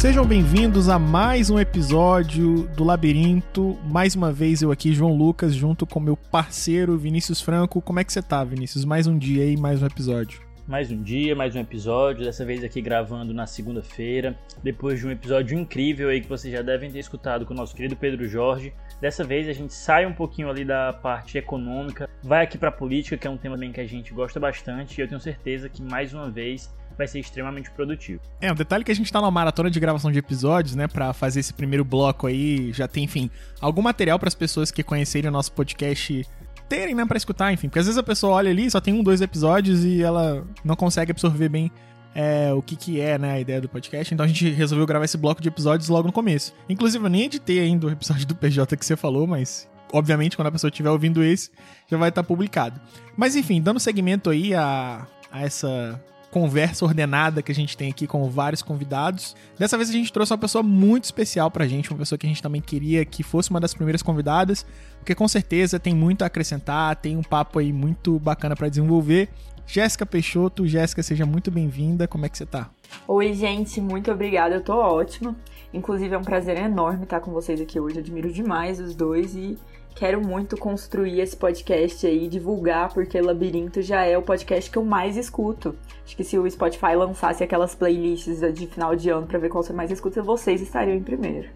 Sejam bem-vindos a mais um episódio do Labirinto. Mais uma vez eu aqui, João Lucas, junto com meu parceiro Vinícius Franco. Como é que você tá, Vinícius? Mais um dia aí, mais um episódio. Mais um dia, mais um episódio, dessa vez aqui gravando na segunda-feira, depois de um episódio incrível aí que vocês já devem ter escutado com o nosso querido Pedro Jorge. Dessa vez a gente sai um pouquinho ali da parte econômica, vai aqui para política, que é um tema bem que a gente gosta bastante, e eu tenho certeza que mais uma vez vai ser extremamente produtivo. É, um detalhe que a gente tá numa maratona de gravação de episódios, né, para fazer esse primeiro bloco aí, já tem, enfim, algum material para as pessoas que conhecerem o nosso podcast terem, né, para escutar, enfim, porque às vezes a pessoa olha ali, só tem um, dois episódios e ela não consegue absorver bem é, o que, que é né, a ideia do podcast. Então a gente resolveu gravar esse bloco de episódios logo no começo. Inclusive, eu nem editei ainda o episódio do PJ que você falou, mas obviamente quando a pessoa estiver ouvindo esse, já vai estar publicado. Mas enfim, dando seguimento aí a, a essa conversa ordenada que a gente tem aqui com vários convidados. Dessa vez a gente trouxe uma pessoa muito especial pra gente, uma pessoa que a gente também queria que fosse uma das primeiras convidadas, porque com certeza tem muito a acrescentar, tem um papo aí muito bacana para desenvolver. Jéssica Peixoto, Jéssica, seja muito bem-vinda. Como é que você tá? Oi, gente, muito obrigada. Eu tô ótima. Inclusive, é um prazer enorme estar com vocês aqui hoje. Admiro demais os dois e quero muito construir esse podcast aí, divulgar, porque Labirinto já é o podcast que eu mais escuto. Acho que se o Spotify lançasse aquelas playlists de final de ano para ver qual você mais escuta, vocês estariam em primeiro.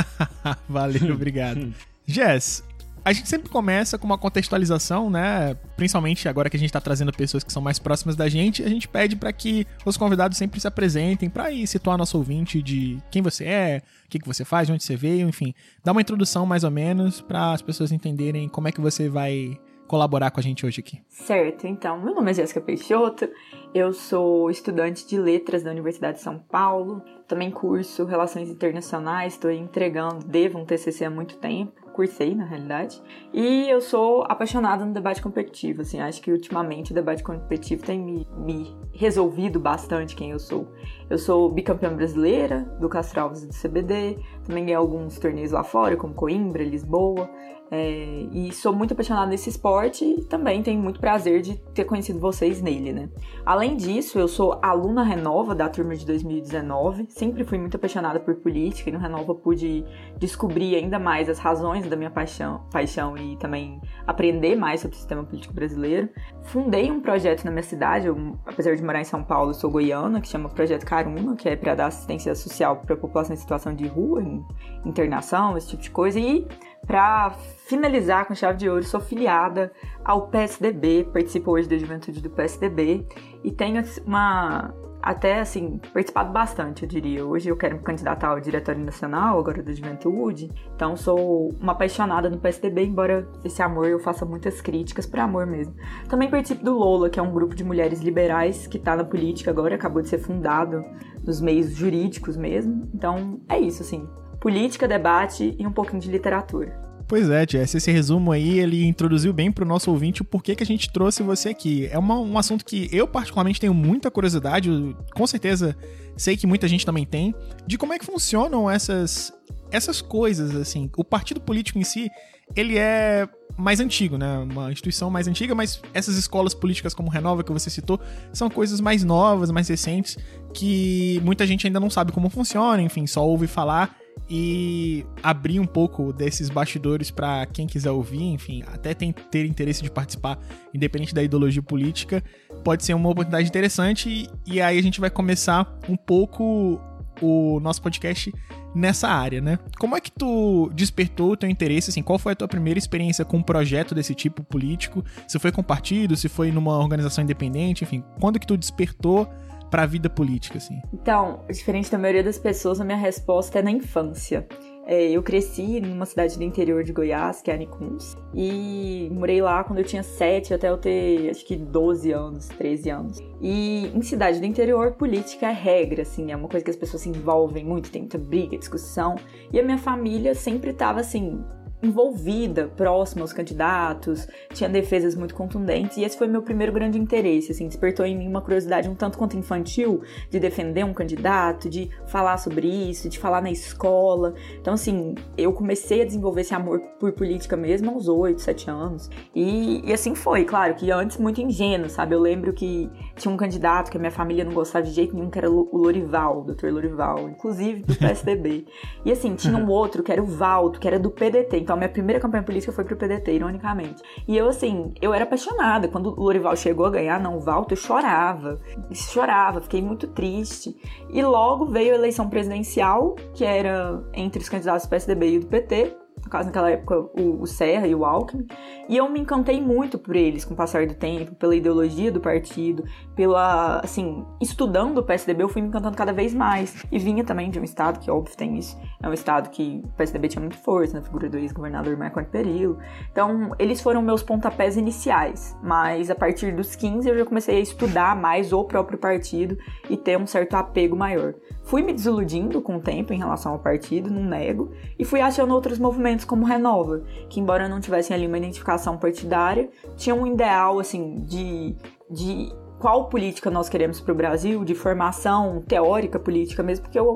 Valeu, obrigado. Jess, a gente sempre começa com uma contextualização, né? Principalmente agora que a gente está trazendo pessoas que são mais próximas da gente, a gente pede para que os convidados sempre se apresentem para ir situar nosso ouvinte de quem você é, o que, que você faz, de onde você veio, enfim, dar uma introdução mais ou menos para as pessoas entenderem como é que você vai colaborar com a gente hoje aqui. Certo, então, meu nome é Jéssica Peixoto, eu sou estudante de letras da Universidade de São Paulo, também curso Relações Internacionais, estou entregando, devo um TCC há muito tempo cursei, na realidade. E eu sou apaixonada no debate competitivo, assim, acho que ultimamente o debate competitivo tem me, me resolvido bastante quem eu sou. Eu sou bicampeã brasileira do Castro Alves do CBD, também ganhei alguns torneios lá fora, como Coimbra, Lisboa. É, e sou muito apaixonada nesse esporte e também tenho muito prazer de ter conhecido vocês nele, né? Além disso, eu sou aluna Renova da turma de 2019, sempre fui muito apaixonada por política e no Renova pude descobrir ainda mais as razões da minha paixão, paixão e também aprender mais sobre o sistema político brasileiro. Fundei um projeto na minha cidade, eu, apesar de morar em São Paulo, sou goiana, que chama Projeto Caruna, que é para dar assistência social para a população em situação de rua, em internação, esse tipo de coisa. E para finalizar com chave de ouro, sou filiada ao PSDB, participo hoje da juventude do PSDB e tenho uma até assim, participado bastante, eu diria. Hoje eu quero me candidatar ao Diretório Nacional, agora da Juventude. Então sou uma apaixonada no PSDB, embora esse amor eu faça muitas críticas por amor mesmo. Também participo do Lola, que é um grupo de mulheres liberais que está na política agora, acabou de ser fundado nos meios jurídicos mesmo. Então é isso, assim. Política, debate e um pouquinho de literatura. Pois é, Jess, esse resumo aí, ele introduziu bem pro nosso ouvinte o porquê que a gente trouxe você aqui. É uma, um assunto que eu particularmente tenho muita curiosidade, com certeza sei que muita gente também tem, de como é que funcionam essas, essas coisas, assim. O partido político em si, ele é mais antigo, né? Uma instituição mais antiga, mas essas escolas políticas como Renova que você citou são coisas mais novas, mais recentes, que muita gente ainda não sabe como funciona, enfim, só ouve falar e abrir um pouco desses bastidores para quem quiser ouvir, enfim, até tem, ter interesse de participar, independente da ideologia política, pode ser uma oportunidade interessante. E, e aí a gente vai começar um pouco o nosso podcast nessa área, né? Como é que tu despertou o teu interesse, assim, qual foi a tua primeira experiência com um projeto desse tipo político? Se foi com partido, se foi numa organização independente, enfim, quando que tu despertou para a vida política, assim? Então, diferente da maioria das pessoas, a minha resposta é na infância. É, eu cresci numa cidade do interior de Goiás, que é Anicuns, e morei lá quando eu tinha 7 até eu ter, acho que 12 anos, 13 anos. E em cidade do interior, política é regra, assim, é uma coisa que as pessoas se envolvem muito, tem muita briga, discussão. E a minha família sempre tava assim, envolvida, próxima aos candidatos, tinha defesas muito contundentes, e esse foi meu primeiro grande interesse, assim, despertou em mim uma curiosidade um tanto quanto infantil de defender um candidato, de falar sobre isso, de falar na escola. Então, assim, eu comecei a desenvolver esse amor por política mesmo aos 8, 7 anos, e, e assim foi, claro, que antes muito ingênuo, sabe? Eu lembro que tinha um candidato que a minha família não gostava de jeito nenhum, que era o Lorival, o Dr. Lorival, inclusive do PSDB. e assim, tinha um outro que era o Valto, que era do PDT, então, minha primeira campanha política foi pro PDT, ironicamente. E eu, assim, eu era apaixonada. Quando o Lorival chegou a ganhar, não, o Valto, eu chorava. Chorava, fiquei muito triste. E logo veio a eleição presidencial, que era entre os candidatos do PSDB e do PT no caso naquela época o, o, Serra e o Alckmin, e eu me encantei muito por eles com o passar do tempo, pela ideologia do partido, pela, assim, estudando o PSDB eu fui me encantando cada vez mais, e vinha também de um estado que, óbvio, tem isso, é um estado que o PSDB tinha muito força, na figura do ex-governador Marco Perillo, então eles foram meus pontapés iniciais, mas a partir dos 15 eu já comecei a estudar mais o próprio partido e ter um certo apego maior. Fui me desiludindo com o tempo em relação ao partido, não nego, e fui achando outros movimentos como Renova, que embora não tivessem ali uma identificação partidária, tinham um ideal assim de, de qual política nós queremos para o Brasil, de formação teórica política mesmo, porque eu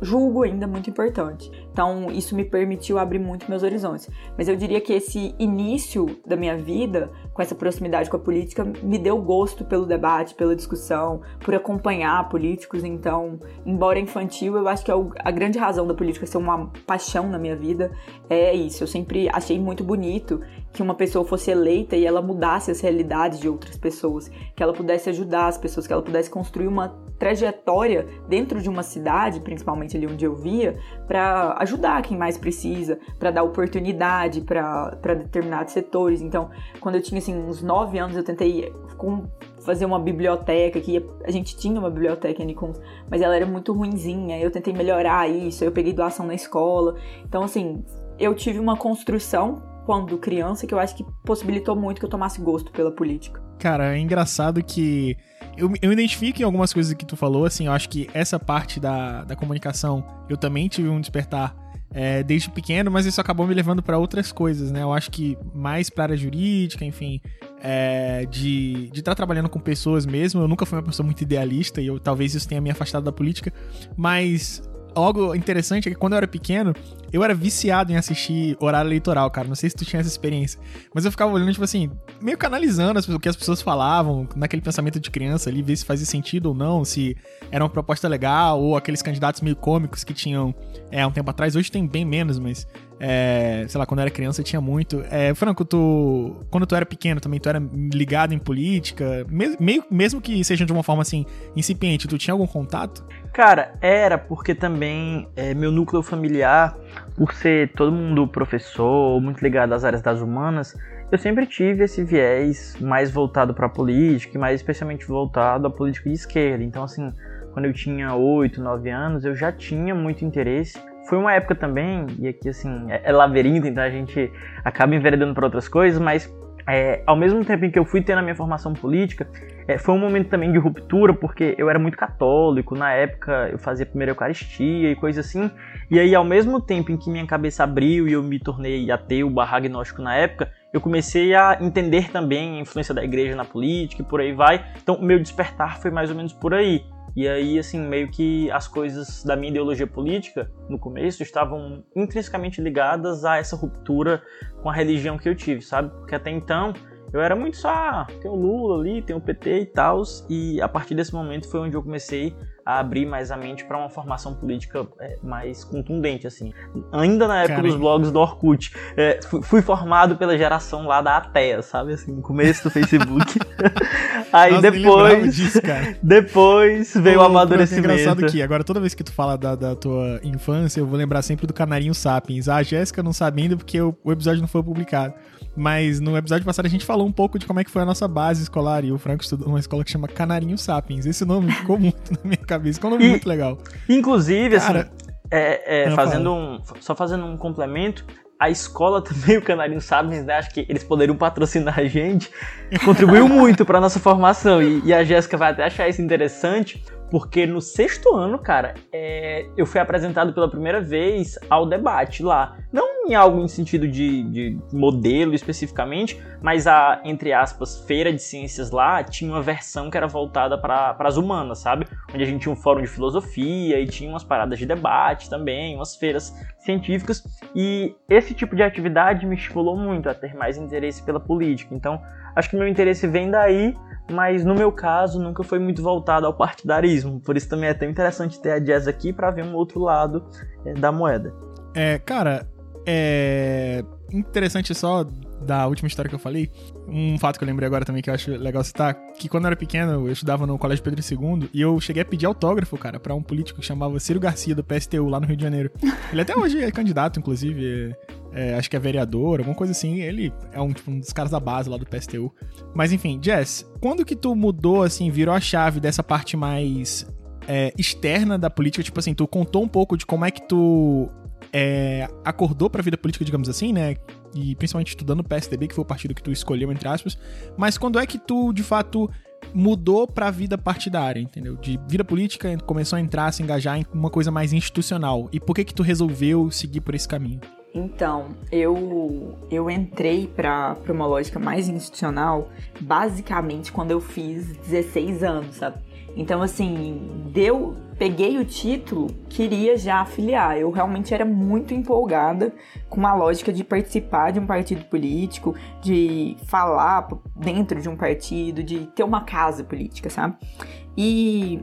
julgo ainda muito importante. Então, isso me permitiu abrir muito meus horizontes. Mas eu diria que esse início da minha vida, com essa proximidade com a política, me deu gosto pelo debate, pela discussão, por acompanhar políticos. Então, embora infantil, eu acho que é a grande razão da política ser uma paixão na minha vida é isso. Eu sempre achei muito bonito que uma pessoa fosse eleita e ela mudasse as realidades de outras pessoas, que ela pudesse ajudar as pessoas, que ela pudesse construir uma trajetória dentro de uma cidade, principalmente ali onde eu via, para ajudar quem mais precisa, para dar oportunidade para determinados setores. Então, quando eu tinha assim, uns 9 anos, eu tentei com, fazer uma biblioteca, que a gente tinha uma biblioteca em Nikon, mas ela era muito ruinzinha, eu tentei melhorar isso, eu peguei doação na escola. Então, assim, eu tive uma construção quando criança que eu acho que possibilitou muito que eu tomasse gosto pela política. Cara, é engraçado que eu, eu me identifico em algumas coisas que tu falou, assim, eu acho que essa parte da, da comunicação eu também tive um despertar é, desde pequeno, mas isso acabou me levando para outras coisas, né? Eu acho que mais para área jurídica, enfim, é, de estar tá trabalhando com pessoas mesmo. Eu nunca fui uma pessoa muito idealista e eu, talvez isso tenha me afastado da política, mas algo interessante é que quando eu era pequeno, eu era viciado em assistir horário eleitoral, cara. Não sei se tu tinha essa experiência. Mas eu ficava olhando, tipo assim, meio canalizando o que as pessoas falavam, naquele pensamento de criança ali, ver se fazia sentido ou não, se era uma proposta legal, ou aqueles candidatos meio cômicos que tinham é, um tempo atrás. Hoje tem bem menos, mas. É, sei lá, quando eu era criança tinha muito. É, Franco, tu. Quando tu era pequeno também, tu era ligado em política, meio, mesmo que seja de uma forma assim, incipiente, tu tinha algum contato? Cara, era porque também é, meu núcleo familiar, por ser todo mundo professor, muito ligado às áreas das humanas, eu sempre tive esse viés mais voltado para a política, e mais especialmente voltado à política de esquerda. Então, assim, quando eu tinha 8, 9 anos, eu já tinha muito interesse. Foi uma época também, e aqui assim, é, é então a gente acaba enveredando para outras coisas, mas é, ao mesmo tempo em que eu fui tendo a minha formação política, é, foi um momento também de ruptura, porque eu era muito católico, na época eu fazia primeira Eucaristia e coisa assim, e aí ao mesmo tempo em que minha cabeça abriu e eu me tornei ateu barra agnóstico na época, eu comecei a entender também a influência da igreja na política e por aí vai, então o meu despertar foi mais ou menos por aí. E aí, assim, meio que as coisas da minha ideologia política, no começo, estavam intrinsecamente ligadas a essa ruptura com a religião que eu tive, sabe? Porque até então eu era muito só, ah, tem o Lula ali, tem o PT e tal, e a partir desse momento foi onde eu comecei a abrir mais a mente para uma formação política é, mais contundente, assim. Ainda na época Caramba. dos blogs do Orkut, é, fui, fui, formado pela geração lá da Ateia, sabe, assim, no começo do Facebook. Aí Nossa, depois, disso, depois veio Ô, o amadurecimento. É engraçado que agora toda vez que tu fala da, da, tua infância, eu vou lembrar sempre do Canarinho Sapiens. Ah, a Jéssica não sabe ainda porque o, o episódio não foi publicado. Mas no episódio passado a gente falou um pouco de como é que foi a nossa base escolar. E o Franco estudou numa escola que chama Canarinho Sapiens. Esse nome ficou muito na minha cabeça. Ficou um nome e, muito legal. Inclusive, Cara, assim, é, é, fazendo um, só fazendo um complemento, a escola também, o Canarinho Sapiens, né? Acho que eles poderiam patrocinar a gente. Contribuiu muito para nossa formação. E, e a Jéssica vai até achar isso interessante, porque no sexto ano, cara, é, eu fui apresentado pela primeira vez ao debate lá. Não em algo em sentido de, de modelo especificamente, mas a, entre aspas, feira de ciências lá tinha uma versão que era voltada para as humanas, sabe? Onde a gente tinha um fórum de filosofia e tinha umas paradas de debate também, umas feiras científicas. E esse tipo de atividade me estimulou muito a ter mais interesse pela política. Então, acho que meu interesse vem daí, mas no meu caso nunca foi muito voltado ao partidarismo. Por isso também é tão interessante ter a Jazz aqui para ver um outro lado é, da moeda. É, cara, é interessante só da última história que eu falei, um fato que eu lembrei agora também que eu acho legal citar, que quando eu era pequeno, eu estudava no Colégio Pedro II e eu cheguei a pedir autógrafo, cara, para um político que chamava Ciro Garcia, do PSTU, lá no Rio de Janeiro. Ele até hoje é candidato, inclusive, é, acho que é vereador, alguma coisa assim. Ele é um, tipo, um dos caras da base lá do PSTU. Mas enfim, Jess, quando que tu mudou, assim, virou a chave dessa parte mais é, externa da política? Tipo assim, tu contou um pouco de como é que tu é, acordou pra vida política, digamos assim, né? E principalmente estudando o PSDB, que foi o partido que tu escolheu, entre aspas. Mas quando é que tu, de fato, mudou pra vida partidária, entendeu? De vida política, começou a entrar, se engajar em uma coisa mais institucional. E por que que tu resolveu seguir por esse caminho? Então, eu eu entrei para uma lógica mais institucional basicamente quando eu fiz 16 anos, sabe? Então, assim, deu, peguei o título, queria já afiliar. Eu realmente era muito empolgada com uma lógica de participar de um partido político, de falar dentro de um partido, de ter uma casa política, sabe? E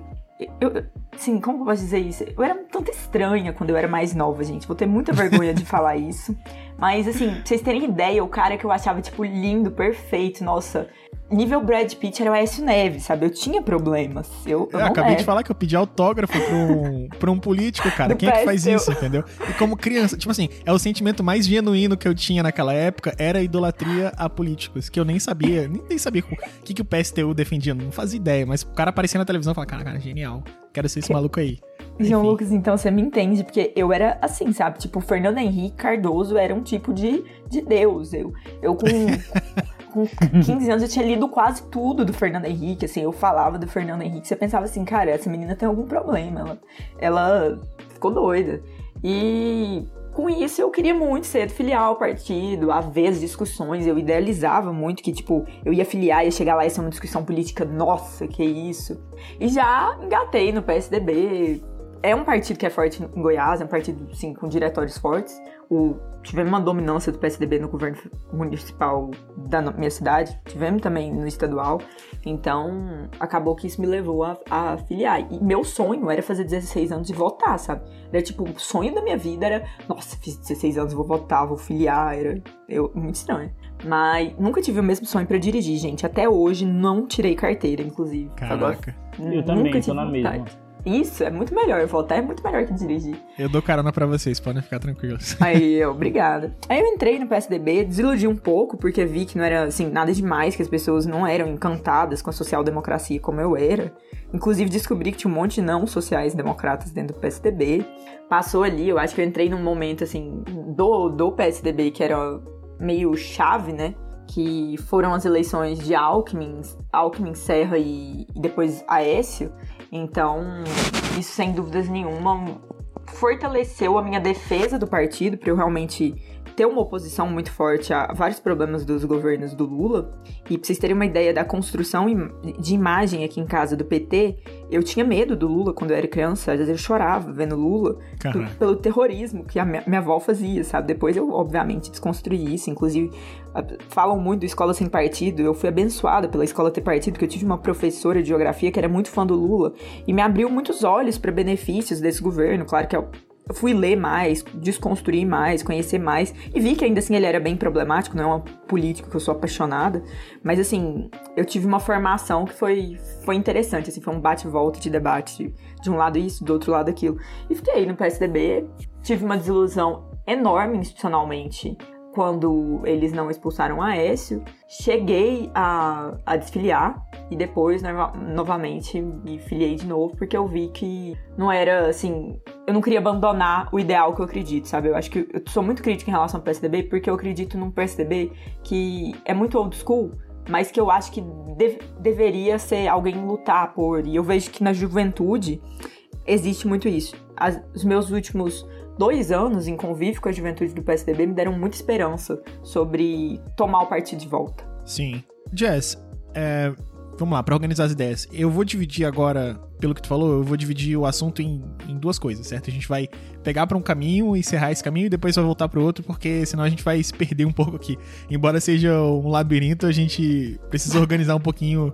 eu, assim, como eu posso dizer isso? Eu era um tanto estranha quando eu era mais nova, gente. Vou ter muita vergonha de falar isso. Mas, assim, pra vocês terem ideia, o cara que eu achava, tipo, lindo, perfeito, nossa, nível Brad Pitt era o Aécio Neves, sabe? Eu tinha problemas. Eu, eu, eu acabei de falar que eu pedi autógrafo pra um, pra um político, cara. Do Quem é que faz isso, entendeu? E como criança, tipo assim, é o sentimento mais genuíno que eu tinha naquela época, era a idolatria a políticos, que eu nem sabia, nem, nem sabia o que, que o PSTU defendia, não fazia ideia, mas o cara aparecia na televisão e falava, cara, cara, genial, quero ser esse que... maluco aí. João Lucas, então você me entende, porque eu era assim, sabe? Tipo, o Fernando Henrique Cardoso era um tipo de, de Deus. Eu, eu com com 15 anos eu tinha lido quase tudo do Fernando Henrique, assim, eu falava do Fernando Henrique, você pensava assim, cara, essa menina tem algum problema, ela, ela ficou doida. E com isso eu queria muito ser filiar ao partido, haver as discussões, eu idealizava muito que, tipo, eu ia filiar, ia chegar lá e ser uma discussão política, nossa, que isso. E já engatei no PSDB, é um partido que é forte em Goiás, é um partido, sim, com diretórios fortes. O, tivemos uma dominância do PSDB no governo municipal da minha cidade, tivemos também no estadual. Então, acabou que isso me levou a, a filiar. E meu sonho era fazer 16 anos e votar, sabe? Era tipo, o sonho da minha vida era, nossa, fiz 16 anos, vou votar, vou filiar. Era eu, muito estranho. Mas nunca tive o mesmo sonho para dirigir, gente. Até hoje não tirei carteira, inclusive. Caraca. Agora, eu também, tô na mesma. Isso, é muito melhor. Voltar é muito melhor que dirigir. Eu dou carona para vocês, podem ficar tranquilos. Aí, obrigada. Aí eu entrei no PSDB, desiludi um pouco, porque vi que não era, assim, nada demais, que as pessoas não eram encantadas com a social-democracia como eu era. Inclusive, descobri que tinha um monte de não sociais-democratas dentro do PSDB. Passou ali, eu acho que eu entrei num momento, assim, do, do PSDB que era meio chave, né? que foram as eleições de Alckmin, Alckmin Serra e, e depois Aécio. Então, isso sem dúvidas nenhuma fortaleceu a minha defesa do partido para eu realmente ter uma oposição muito forte a vários problemas dos governos do Lula. E pra vocês terem uma ideia da construção de imagem aqui em casa do PT, eu tinha medo do Lula quando eu era criança. Às vezes eu chorava vendo Lula do, pelo terrorismo que a minha, minha avó fazia, sabe? Depois eu, obviamente, desconstruí isso. Inclusive, falam muito do Escola Sem Partido. Eu fui abençoada pela Escola Ter Partido, porque eu tive uma professora de geografia que era muito fã do Lula e me abriu muitos olhos para benefícios desse governo. Claro que é eu fui ler mais, desconstruir mais, conhecer mais e vi que ainda assim ele era bem problemático, não é uma política que eu sou apaixonada, mas assim, eu tive uma formação que foi, foi interessante, assim, foi um bate-volta de debate, de um lado isso, do outro lado aquilo. E fiquei no PSDB, tive uma desilusão enorme institucionalmente quando eles não expulsaram a Aécio. Cheguei a, a desfiliar e depois no, novamente me filiei de novo porque eu vi que não era assim. Eu não queria abandonar o ideal que eu acredito, sabe? Eu acho que eu sou muito crítica em relação ao PSDB porque eu acredito num PSDB que é muito old school, mas que eu acho que deveria ser alguém lutar por. E eu vejo que na juventude existe muito isso. As, os meus últimos dois anos em convívio com a juventude do PSDB me deram muita esperança sobre tomar o partido de volta. Sim. Jess, é, vamos lá, para organizar as ideias. Eu vou dividir agora, pelo que tu falou, eu vou dividir o assunto em, em duas coisas, certo? A gente vai pegar para um caminho, encerrar esse caminho e depois vai voltar para outro, porque senão a gente vai se perder um pouco aqui. Embora seja um labirinto, a gente precisa organizar um pouquinho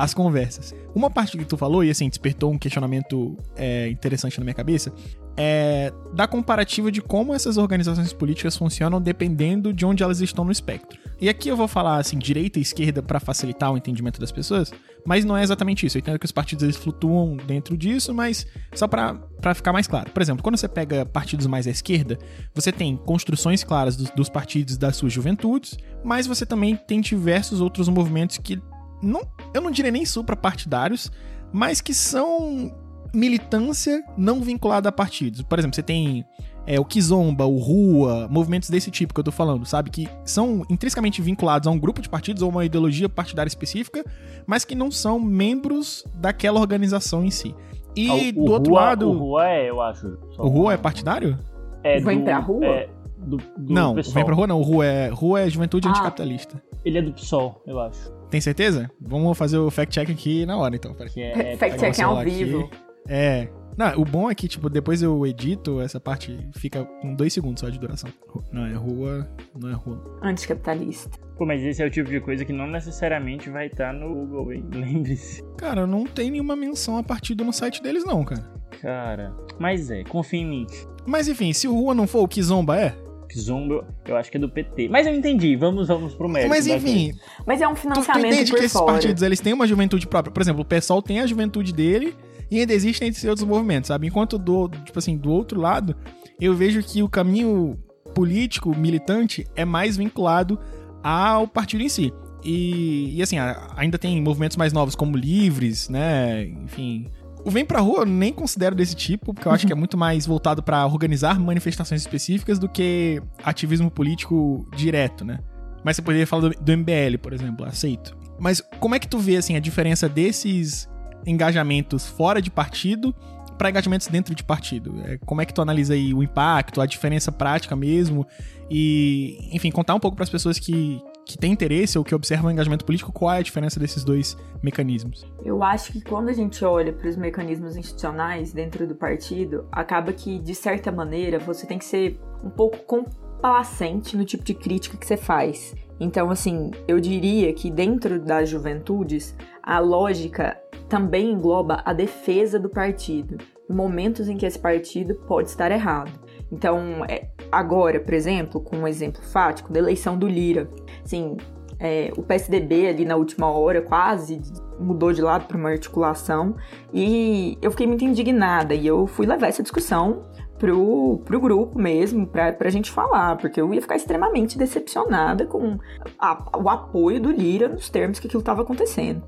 as conversas. Uma parte que tu falou, e assim, despertou um questionamento é, interessante na minha cabeça, é da comparativa de como essas organizações políticas funcionam dependendo de onde elas estão no espectro. E aqui eu vou falar assim, direita e esquerda para facilitar o entendimento das pessoas, mas não é exatamente isso. Eu entendo que os partidos eles flutuam dentro disso, mas só para ficar mais claro. Por exemplo, quando você pega partidos mais à esquerda, você tem construções claras dos, dos partidos das suas juventudes, mas você também tem diversos outros movimentos que não, eu não diria nem suprapartidários, mas que são militância não vinculada a partidos. Por exemplo, você tem é, o Kizomba, o Rua, movimentos desse tipo que eu tô falando, sabe? Que são intrinsecamente vinculados a um grupo de partidos ou uma ideologia partidária específica, mas que não são membros daquela organização em si. E Ah, o, do o outro Rua, lado. O Rua é, eu acho. O Rua é partidário? É Vem do- pra Rua? É, do, do não, PSOL. vem pra rua não. O Rua é, rua é Juventude Ah. Anticapitalista. Ele é do PSOL, eu acho. Tem certeza? Vamos fazer o fact-check aqui na hora, então. Que é, Fact Pegar check meu ao vivo. aqui. É. Não, o bom é que, tipo, depois eu edito, essa parte fica com dois segundos só de duração. Não é rua, não é rua. Anticapitalista. Pô, mas esse é o tipo de coisa que não necessariamente vai estar no Google, hein? Lembre-se. Cara, não tem nenhuma menção a partido no site deles, não, cara. Cara. Mas é, confia em mim. Mas enfim, se o Rua não for, o Kizomba é? Zumba, eu, eu acho que é do PT. Mas eu entendi, vamos, vamos pro mérito. Mas enfim, coisa. Mas é um tu, tu financiamento entende por que esses fora. partidos eles têm uma juventude própria. Por exemplo, o PSOL tem a juventude dele e ainda existem esses outros movimentos, sabe? Enquanto do, tipo assim, do outro lado, eu vejo que o caminho político, militante, é mais vinculado ao partido em si. E, e assim, ainda tem movimentos mais novos, como Livres, né? Enfim. O Vem Pra Rua eu nem considero desse tipo, porque eu acho que é muito mais voltado pra organizar manifestações específicas do que ativismo político direto, né? Mas você poderia falar do, do MBL, por exemplo, aceito. Mas como é que tu vê, assim, a diferença desses engajamentos fora de partido para engajamentos dentro de partido? É, como é que tu analisa aí o impacto, a diferença prática mesmo? E, enfim, contar um pouco para as pessoas que, que têm interesse ou que observam o engajamento político, qual é a diferença desses dois mecanismos? Eu acho que quando a gente olha para os mecanismos institucionais dentro do partido, acaba que, de certa maneira, você tem que ser um pouco complacente no tipo de crítica que você faz. Então, assim, eu diria que dentro das juventudes, a lógica também engloba a defesa do partido, momentos em que esse partido pode estar errado. Então, é, agora, por exemplo, com um exemplo fático da eleição do Lira, assim, é, o PSDB ali na última hora quase mudou de lado para uma articulação e eu fiquei muito indignada e eu fui levar essa discussão pro, pro grupo mesmo, pra, pra gente falar, porque eu ia ficar extremamente decepcionada com a- o apoio do Lira nos termos que aquilo estava acontecendo.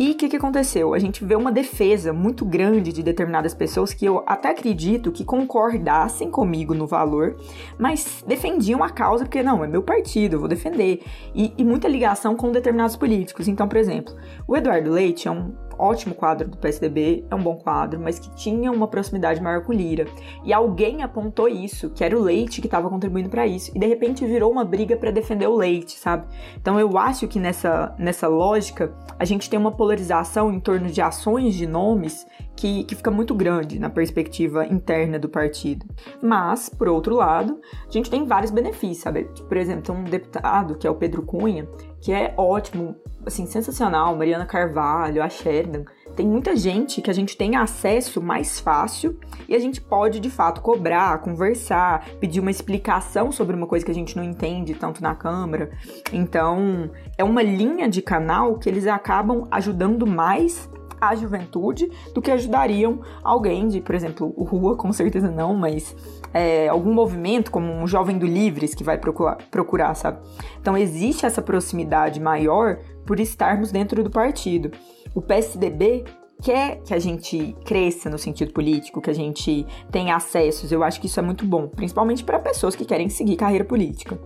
E o que, que aconteceu? A gente vê uma defesa muito grande de determinadas pessoas que eu até acredito que concordassem comigo no valor, mas defendiam a causa porque, não, é meu partido, eu vou defender. E, e muita ligação com determinados políticos. Então, por exemplo, o Eduardo Leite é um ótimo quadro do PSDB, é um bom quadro, mas que tinha uma proximidade maior com Lira. E alguém apontou isso, que era o Leite que estava contribuindo para isso, e de repente virou uma briga para defender o Leite, sabe? Então eu acho que nessa, nessa lógica a gente tem uma polarização em torno de ações de nomes que, que fica muito grande na perspectiva interna do partido. Mas, por outro lado, a gente tem vários benefícios, sabe? Por exemplo, tem um deputado, que é o Pedro Cunha, que é ótimo, assim, sensacional, Mariana Carvalho, a Sheridan. Tem muita gente que a gente tem acesso mais fácil e a gente pode, de fato, cobrar, conversar, pedir uma explicação sobre uma coisa que a gente não entende tanto na Câmara. Então, é uma linha de canal que eles acabam ajudando mais a juventude do que ajudariam alguém de, por exemplo, Rua, com certeza não, mas é, algum movimento, como um jovem do Livres que vai procurar, procurar, sabe? Então existe essa proximidade maior por estarmos dentro do partido. O PSDB quer que a gente cresça no sentido político, que a gente tenha acessos. Eu acho que isso é muito bom, principalmente para pessoas que querem seguir carreira política.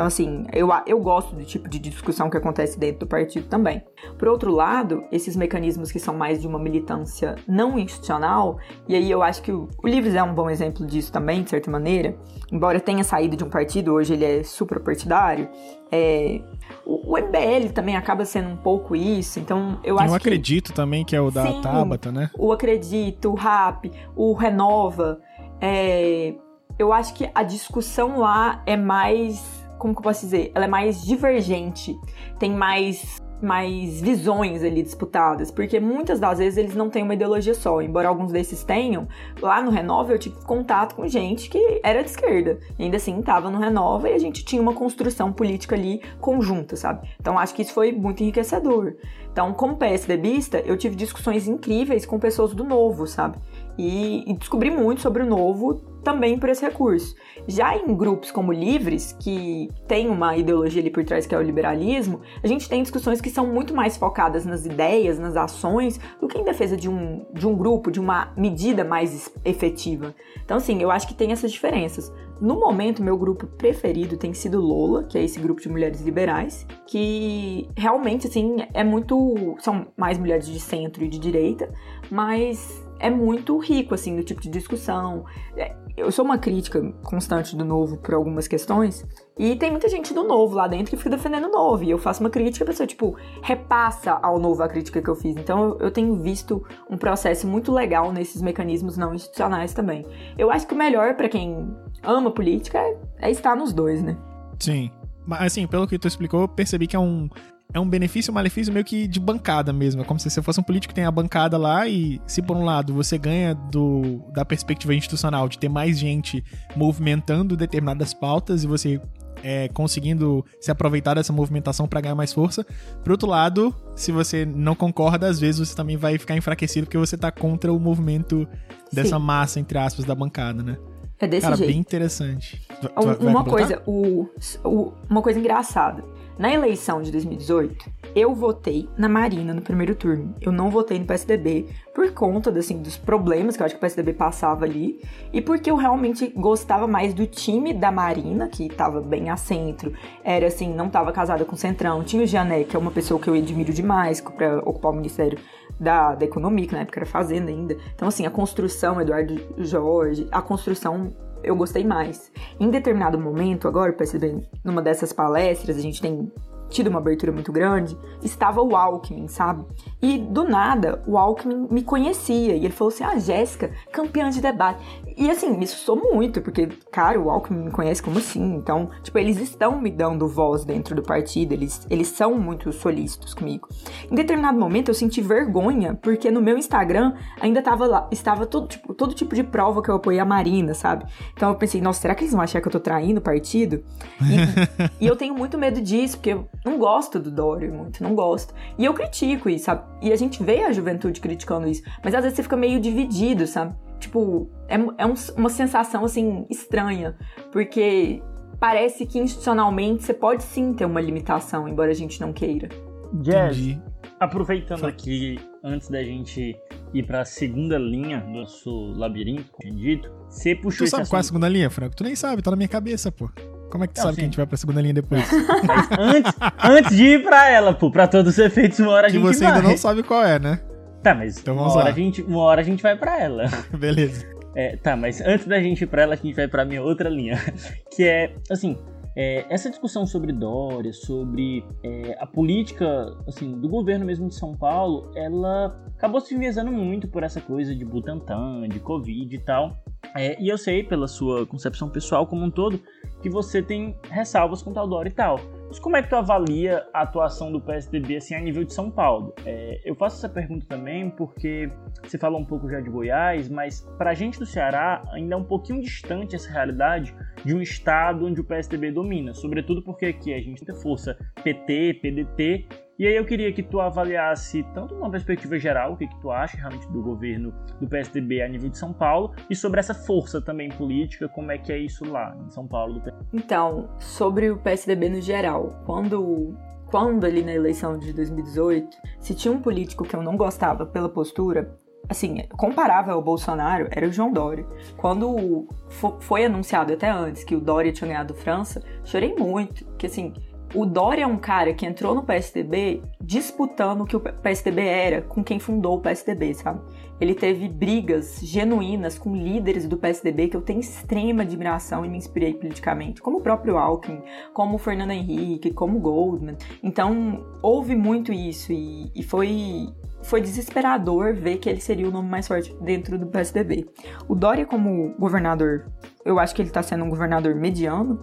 Então, assim, eu, eu gosto do tipo de discussão que acontece dentro do partido também. Por outro lado, esses mecanismos que são mais de uma militância não institucional, e aí eu acho que o, o Livres é um bom exemplo disso também, de certa maneira, embora tenha saído de um partido, hoje ele é suprapartidário, é, o, o MBL também acaba sendo um pouco isso, então eu Tem acho o que... Acredito também, que é o da Sim, Tabata, né? O Acredito, o Rap, o Renova, é, eu acho que a discussão lá é mais como que eu posso dizer? Ela é mais divergente, tem mais mais visões ali disputadas, porque muitas das vezes eles não têm uma ideologia só, embora alguns desses tenham. Lá no Renova eu tive contato com gente que era de esquerda, ainda assim estava no Renova e a gente tinha uma construção política ali conjunta, sabe? Então acho que isso foi muito enriquecedor. Então, como PSDBista, eu tive discussões incríveis com pessoas do Novo, sabe? E, e descobri muito sobre o Novo também por esse recurso. Já em grupos como Livres, que tem uma ideologia ali por trás que é o liberalismo, a gente tem discussões que são muito mais focadas nas ideias, nas ações, do que em defesa de um, de um grupo, de uma medida mais efetiva. Então, assim, eu acho que tem essas diferenças. No momento, meu grupo preferido tem sido Lola, que é esse grupo de mulheres liberais, que realmente, assim, é muito. São mais mulheres de centro e de direita, mas é muito rico, assim, no tipo de discussão. É, eu sou uma crítica constante do novo por algumas questões, e tem muita gente do novo lá dentro que fica defendendo o novo, e eu faço uma crítica, a pessoa, tipo, repassa ao novo a crítica que eu fiz. Então eu tenho visto um processo muito legal nesses mecanismos não institucionais também. Eu acho que o melhor para quem ama política é, é estar nos dois, né? Sim. Mas assim, pelo que tu explicou, eu percebi que é um, é um benefício, um malefício meio que de bancada mesmo. É como se você fosse um político que tem a bancada lá e se por um lado você ganha do, da perspectiva institucional de ter mais gente movimentando determinadas pautas e você é, conseguindo se aproveitar dessa movimentação para ganhar mais força. Por outro lado, se você não concorda, às vezes você também vai ficar enfraquecido porque você tá contra o movimento dessa Sim. massa, entre aspas, da bancada, né? É desse Cara, jeito. bem interessante. Um, uma coisa, o, o, uma coisa engraçada. Na eleição de 2018, eu votei na Marina no primeiro turno. Eu não votei no PSDB por conta assim, dos problemas que eu acho que o PSDB passava ali e porque eu realmente gostava mais do time da Marina, que estava bem a centro, era assim, não estava casada com o Centrão. Tinha o Jané, que é uma pessoa que eu admiro demais para ocupar o Ministério da, da Economia, que na época era Fazenda ainda. Então, assim, a construção, Eduardo Jorge, a construção eu gostei mais. Em determinado momento, agora, percebendo, numa dessas palestras, a gente tem tido uma abertura muito grande, estava o Alckmin, sabe? E do nada, o Alckmin me conhecia e ele falou assim: Ah, Jéssica, campeã de debate. E assim, me assustou muito, porque, cara, o Alckmin me conhece como assim? Então, tipo, eles estão me dando voz dentro do partido, eles, eles são muito solícitos comigo. Em determinado momento, eu senti vergonha, porque no meu Instagram ainda tava lá, estava todo tipo, todo tipo de prova que eu apoiei a Marina, sabe? Então eu pensei, nossa, será que eles vão achar que eu tô traindo o partido? E, e eu tenho muito medo disso, porque não gosto do Dória muito, não gosto. E eu critico isso, sabe? E a gente vê a juventude criticando isso, mas às vezes você fica meio dividido, sabe? Tipo, é, é um, uma sensação, assim, estranha. Porque parece que institucionalmente você pode sim ter uma limitação, embora a gente não queira. Jazz, aproveitando aqui, antes da gente ir para a segunda linha do nosso labirinto, como dito, você puxou Tu sabe qual é a segunda linha, Franco? Tu nem sabe, tá na minha cabeça, pô. Como é que tu não, sabe sim. que a gente vai pra segunda linha depois? Antes, antes de ir pra ela, pô, pra todos os efeitos, uma hora a gente vai. Que você ainda não sabe qual é, né? Tá, mas então uma, hora a gente, uma hora a gente vai pra ela. Beleza. É, tá, mas antes da gente ir pra ela, a gente vai pra minha outra linha. Que é, assim, é, essa discussão sobre Dória, sobre é, a política assim, do governo mesmo de São Paulo, ela acabou se enviesando muito por essa coisa de Butantan, de Covid e tal. É, e eu sei, pela sua concepção pessoal como um todo, que você tem ressalvas com tal Dória e tal. Mas como é que tu avalia a atuação do PSDB assim, a nível de São Paulo? É, eu faço essa pergunta também porque você falou um pouco já de Goiás, mas para a gente do Ceará ainda é um pouquinho distante essa realidade de um estado onde o PSDB domina, sobretudo porque aqui a gente tem força PT, PDT e aí eu queria que tu avaliasse tanto numa perspectiva geral, o que, que tu acha realmente do governo do PSDB a nível de São Paulo, e sobre essa força também política, como é que é isso lá em São Paulo. Então, sobre o PSDB no geral, quando quando ali na eleição de 2018, se tinha um político que eu não gostava pela postura, assim, comparável ao Bolsonaro, era o João Dória. Quando foi anunciado até antes que o Dória tinha ganhado França, chorei muito, porque assim, o Dória é um cara que entrou no PSDB disputando o que o PSDB era com quem fundou o PSDB, sabe? Ele teve brigas genuínas com líderes do PSDB que eu tenho extrema admiração e me inspirei politicamente, como o próprio Alckmin, como o Fernando Henrique, como o Goldman. Então, houve muito isso e, e foi foi desesperador ver que ele seria o nome mais forte dentro do PSDB. O Dória, como governador, eu acho que ele está sendo um governador mediano,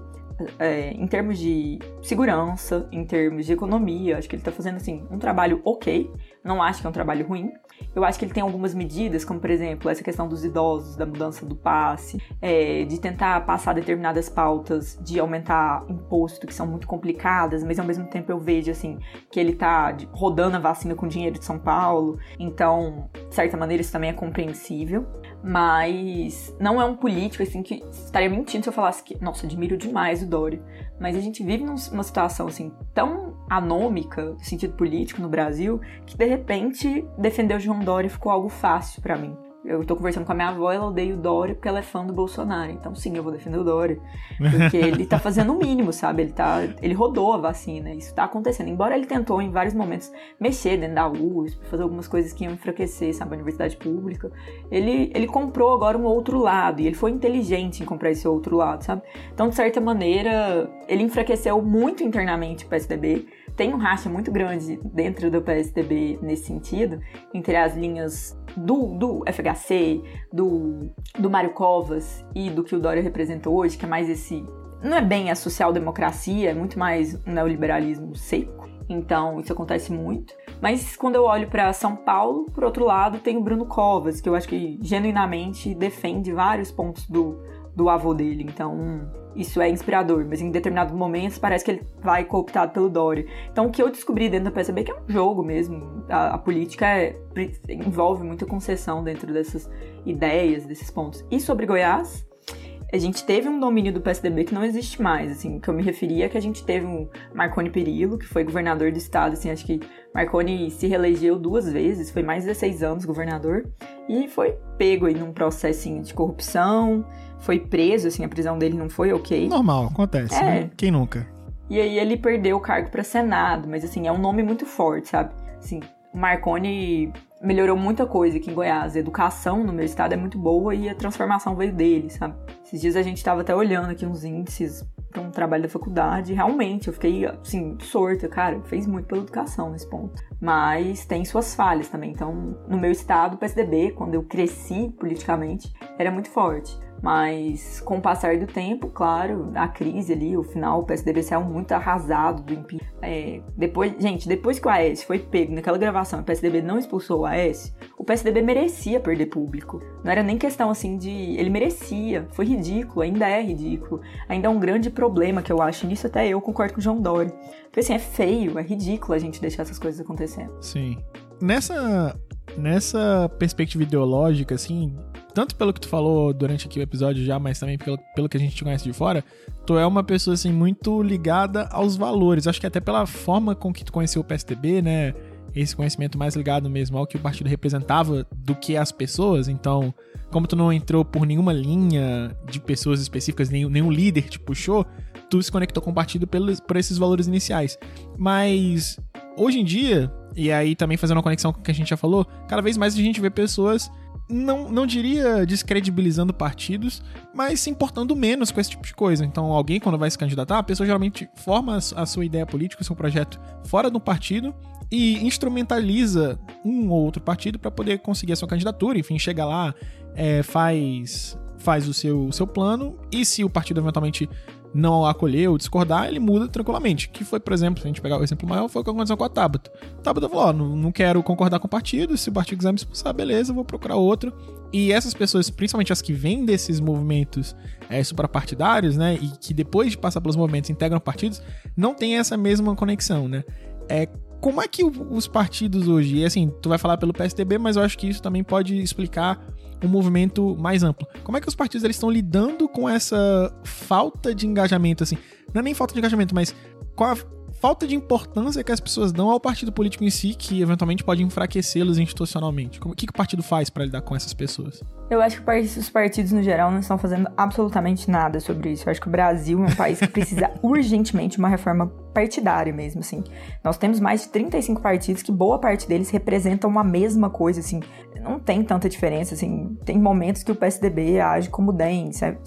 é, em termos de segurança, em termos de economia, acho que ele está fazendo assim um trabalho ok. Não acho que é um trabalho ruim. Eu acho que ele tem algumas medidas, como por exemplo essa questão dos idosos, da mudança do passe, é, de tentar passar determinadas pautas, de aumentar imposto, que são muito complicadas, mas ao mesmo tempo eu vejo assim que ele está rodando a vacina com dinheiro de São Paulo. Então, de certa maneira, isso também é compreensível mas não é um político assim que estaria mentindo se eu falasse que, nossa, admiro demais o Dória. Mas a gente vive numa situação assim tão anômica no sentido político no Brasil que de repente defender o João Dória ficou algo fácil para mim. Eu tô conversando com a minha avó, ela odeia o Dória porque ela é fã do Bolsonaro. Então, sim, eu vou defender o Dória. Porque ele tá fazendo o mínimo, sabe? Ele, tá, ele rodou a vacina, isso tá acontecendo. Embora ele tentou, em vários momentos, mexer dentro da USP, fazer algumas coisas que iam enfraquecer, sabe, a universidade pública. Ele, ele comprou agora um outro lado, e ele foi inteligente em comprar esse outro lado, sabe? Então, de certa maneira, ele enfraqueceu muito internamente o PSDB tem um racha muito grande dentro do PSDB nesse sentido, entre as linhas do, do FHC, do, do Mário Covas e do que o Dória representou hoje, que é mais esse. Não é bem a social-democracia, é muito mais um neoliberalismo seco. Então, isso acontece muito. Mas quando eu olho para São Paulo, por outro lado, tem o Bruno Covas, que eu acho que genuinamente defende vários pontos do, do avô dele. Então, isso é inspirador, mas em determinados momentos parece que ele vai cooptado pelo Dória. Então, o que eu descobri dentro da PSB é que é um jogo mesmo. A, a política é, envolve muita concessão dentro dessas ideias, desses pontos. E sobre Goiás, a gente teve um domínio do PSDB que não existe mais, assim, que eu me referia é que a gente teve um Marconi Perillo, que foi governador do estado, assim, acho que Marconi se reelegeu duas vezes, foi mais de 16 anos governador, e foi pego aí num processinho de corrupção, foi preso, assim, a prisão dele não foi ok. Normal, acontece, é. né? Quem nunca? E aí ele perdeu o cargo para Senado, mas assim, é um nome muito forte, sabe? Assim, Marconi melhorou muita coisa aqui em Goiás. A educação no meu estado é muito boa e a transformação veio dele, sabe? Esses dias a gente estava até olhando aqui uns índices para um trabalho da faculdade. Realmente, eu fiquei, assim, sorta, cara. Fez muito pela educação nesse ponto. Mas tem suas falhas também. Então, no meu estado, o PSDB, quando eu cresci politicamente, era muito forte. Mas com o passar do tempo, claro, a crise ali, o final, o PSDB saiu muito arrasado do impeachment. É, depois, gente, depois que o AS foi pego naquela gravação, o PSDB não expulsou o AS, o PSDB merecia perder público. Não era nem questão assim de. Ele merecia. Foi ridículo, ainda é ridículo. Ainda é um grande problema que eu acho. Nisso até eu concordo com o João Dória. Porque assim, é feio, é ridículo a gente deixar essas coisas acontecendo. Sim. Nessa nessa perspectiva ideológica, assim, tanto pelo que tu falou durante aqui o episódio já, mas também pelo, pelo que a gente te conhece de fora, tu é uma pessoa, assim, muito ligada aos valores. Acho que até pela forma com que tu conheceu o PSDB, né? Esse conhecimento mais ligado mesmo ao que o partido representava do que as pessoas. Então, como tu não entrou por nenhuma linha de pessoas específicas, nenhum, nenhum líder te puxou, tu se conectou com o partido pelos, por esses valores iniciais. Mas, hoje em dia, e aí também fazendo uma conexão com o que a gente já falou, cada vez mais a gente vê pessoas não, não diria descredibilizando partidos, mas se importando menos com esse tipo de coisa. Então, alguém, quando vai se candidatar, a pessoa geralmente forma a sua ideia política, o seu projeto fora do partido e instrumentaliza um ou outro partido para poder conseguir a sua candidatura. Enfim, chega lá, é, faz faz o seu, o seu plano e se o partido eventualmente não acolher ou discordar, ele muda tranquilamente. Que foi, por exemplo, se a gente pegar o exemplo maior, foi o que aconteceu com a Tabata. A Tabata falou: ó, não, não quero concordar com o partido, se o partido quiser me expulsar, beleza, vou procurar outro. E essas pessoas, principalmente as que vêm desses movimentos é, suprapartidários, né, e que depois de passar pelos movimentos integram partidos, não tem essa mesma conexão, né? É, como é que os partidos hoje, e assim, tu vai falar pelo PSDB, mas eu acho que isso também pode explicar um movimento mais amplo. Como é que os partidos eles estão lidando com essa falta de engajamento, assim? Não é nem falta de engajamento, mas com a falta de importância que as pessoas dão ao partido político em si, que eventualmente pode enfraquecê-los institucionalmente. O que, que o partido faz para lidar com essas pessoas? Eu acho que os partidos, no geral, não estão fazendo absolutamente nada sobre isso. Eu acho que o Brasil é um país que precisa urgentemente de uma reforma partidária mesmo, assim. Nós temos mais de 35 partidos que boa parte deles representam uma mesma coisa, assim. Não tem tanta diferença, assim. Tem momentos que o PSDB age como DEM. Isso é,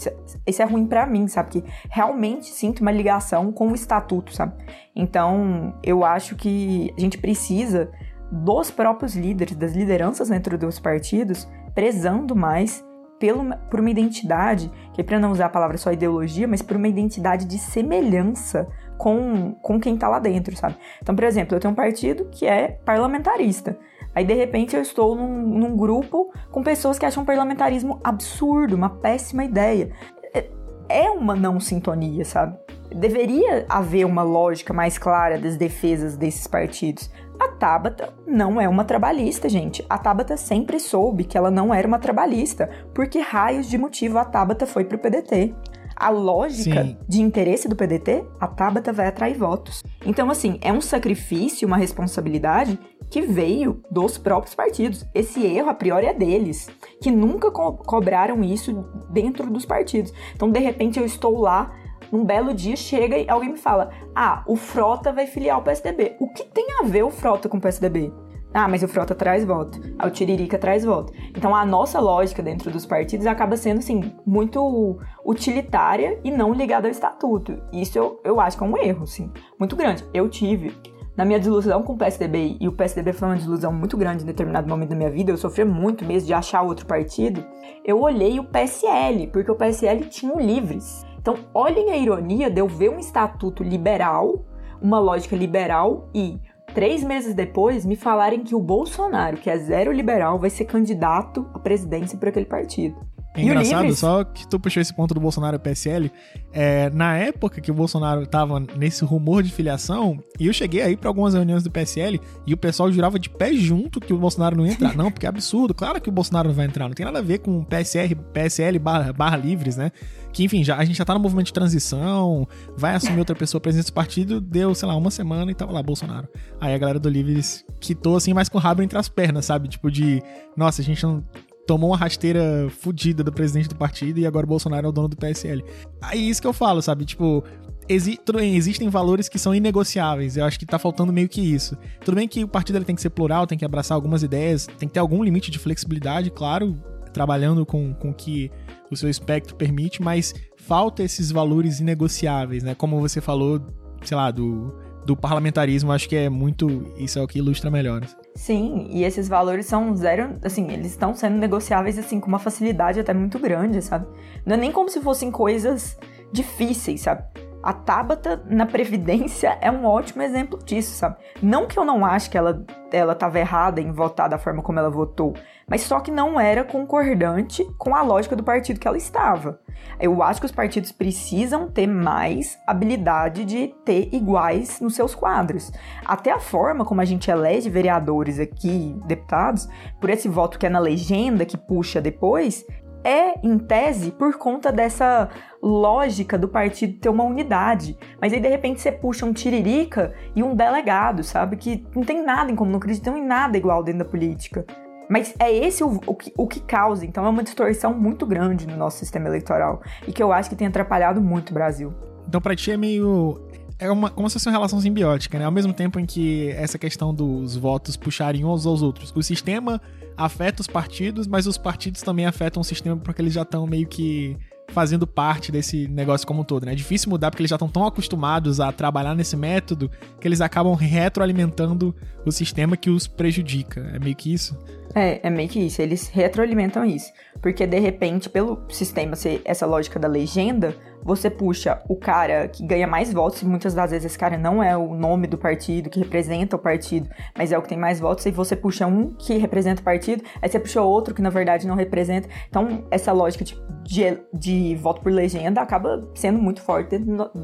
isso é ruim para mim, sabe? Que realmente sinto uma ligação com o estatuto, sabe? Então, eu acho que a gente precisa dos próprios líderes, das lideranças dentro dos partidos, prezando mais pelo, por uma identidade, que é para não usar a palavra só ideologia, mas por uma identidade de semelhança com, com quem tá lá dentro, sabe? Então, por exemplo, eu tenho um partido que é parlamentarista. Aí, de repente, eu estou num, num grupo com pessoas que acham parlamentarismo absurdo, uma péssima ideia. É, é uma não sintonia, sabe? Deveria haver uma lógica mais clara das defesas desses partidos. A Tabata não é uma trabalhista, gente. A Tabata sempre soube que ela não era uma trabalhista, porque raios de motivo a Tabata foi pro PDT. A lógica Sim. de interesse do PDT, a Tabata vai atrair votos. Então, assim, é um sacrifício, uma responsabilidade que veio dos próprios partidos. Esse erro, a priori, é deles, que nunca co cobraram isso dentro dos partidos. Então, de repente, eu estou lá num belo dia chega e alguém me fala: Ah, o Frota vai filiar o PSDB. O que tem a ver o Frota com o PSDB? Ah, mas o Frota traz voto. Ah, o Tiririca traz voto. Então a nossa lógica dentro dos partidos acaba sendo, assim, muito utilitária e não ligada ao estatuto. Isso eu, eu acho que é um erro, assim, muito grande. Eu tive. Na minha desilusão com o PSDB, e o PSDB foi uma desilusão muito grande em determinado momento da minha vida, eu sofri muito mesmo de achar outro partido. Eu olhei o PSL, porque o PSL tinha o Livres. Então, olhem a ironia de eu ver um estatuto liberal, uma lógica liberal e três meses depois me falarem que o Bolsonaro, que é zero liberal, vai ser candidato à presidência por aquele partido. É engraçado, só que tu puxou esse ponto do Bolsonaro e PSL. É, na época que o Bolsonaro tava nesse rumor de filiação, e eu cheguei aí para algumas reuniões do PSL e o pessoal jurava de pé junto que o Bolsonaro não ia entrar. não, porque é absurdo. Claro que o Bolsonaro não vai entrar. Não tem nada a ver com PSR, PSL barra, barra livres, né? Que, enfim, já, a gente já tá no movimento de transição, vai assumir outra pessoa presidente do partido, deu, sei lá, uma semana e tava lá, Bolsonaro. Aí a galera do Livres quitou assim, mais com o rabo entre as pernas, sabe? Tipo de, nossa, a gente não tomou uma rasteira fodida do presidente do partido e agora o Bolsonaro é o dono do PSL. Aí isso que eu falo, sabe? Tipo, exi existem valores que são inegociáveis. Eu acho que tá faltando meio que isso. Tudo bem que o partido ele tem que ser plural, tem que abraçar algumas ideias, tem que ter algum limite de flexibilidade, claro, trabalhando com o que o seu espectro permite, mas falta esses valores inegociáveis, né? Como você falou, sei lá, do do parlamentarismo, acho que é muito. Isso é o que ilustra melhor. Assim. Sim, e esses valores são zero. Assim, eles estão sendo negociáveis assim com uma facilidade até muito grande, sabe? Não é nem como se fossem coisas difíceis, sabe? A Tabata na Previdência é um ótimo exemplo disso, sabe? Não que eu não ache que ela, ela tava errada em votar da forma como ela votou, mas só que não era concordante com a lógica do partido que ela estava. Eu acho que os partidos precisam ter mais habilidade de ter iguais nos seus quadros. Até a forma como a gente elege vereadores aqui, deputados, por esse voto que é na legenda, que puxa depois, é, em tese, por conta dessa lógica do partido ter uma unidade. Mas aí, de repente, você puxa um tiririca e um delegado, sabe? Que não tem nada em comum, não acreditam em nada igual dentro da política. Mas é esse o, o, que, o que causa, então é uma distorção muito grande no nosso sistema eleitoral e que eu acho que tem atrapalhado muito o Brasil. Então, pra ti é meio é uma, como se fosse uma relação simbiótica, né? Ao mesmo tempo em que essa questão dos votos puxarem uns aos outros. O sistema afeta os partidos, mas os partidos também afetam o sistema porque eles já estão meio que fazendo parte desse negócio como um todo, né? É difícil mudar porque eles já estão tão acostumados a trabalhar nesse método que eles acabam retroalimentando o sistema que os prejudica. É meio que isso. É, é meio que isso. Eles retroalimentam isso. Porque, de repente, pelo sistema ser essa lógica da legenda, você puxa o cara que ganha mais votos, e muitas das vezes esse cara não é o nome do partido, que representa o partido, mas é o que tem mais votos, e você puxa um que representa o partido, aí você puxa outro que na verdade não representa. Então, essa lógica de, de, de voto por legenda acaba sendo muito forte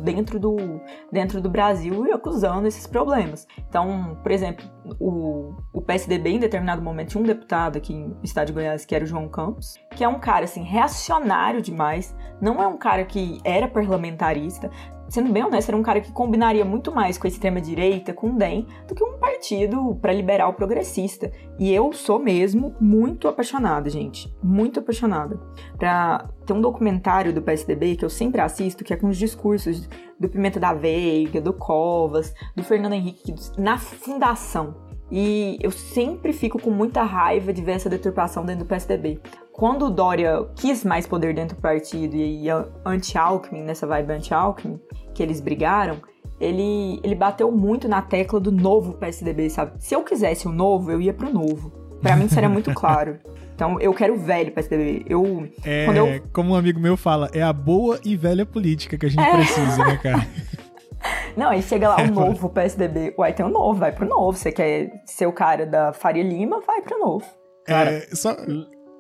dentro do, dentro do Brasil e acusando esses problemas. Então, por exemplo, o, o PSDB em determinado momento tinha um deputado aqui no estado de Goiás que era o João Campos, que é um cara assim reacionário demais, não é um cara que era parlamentarista, sendo bem honesto, era um cara que combinaria muito mais com a extrema-direita, com o DEM, do que um partido para liberal progressista. E eu sou mesmo muito apaixonada, gente. Muito apaixonada. Pra ter um documentário do PSDB que eu sempre assisto, que é com os discursos do Pimenta da Veiga, do Covas, do Fernando Henrique, na fundação. E eu sempre fico com muita raiva de ver essa deturpação dentro do PSDB. Quando o Dória quis mais poder dentro do partido e ia anti-Alckmin, nessa vibe anti-Alckmin, que eles brigaram, ele, ele bateu muito na tecla do novo PSDB, sabe? Se eu quisesse o um novo, eu ia pro novo. Para mim seria muito claro. Então eu quero o velho PSDB. Eu, é, eu... como um amigo meu fala, é a boa e velha política que a gente é. precisa, né, cara? Não, aí chega lá o um novo PSDB. Uai, tem um novo, vai pro novo. Você quer ser o cara da Faria Lima, vai pro novo. Cara, é, só...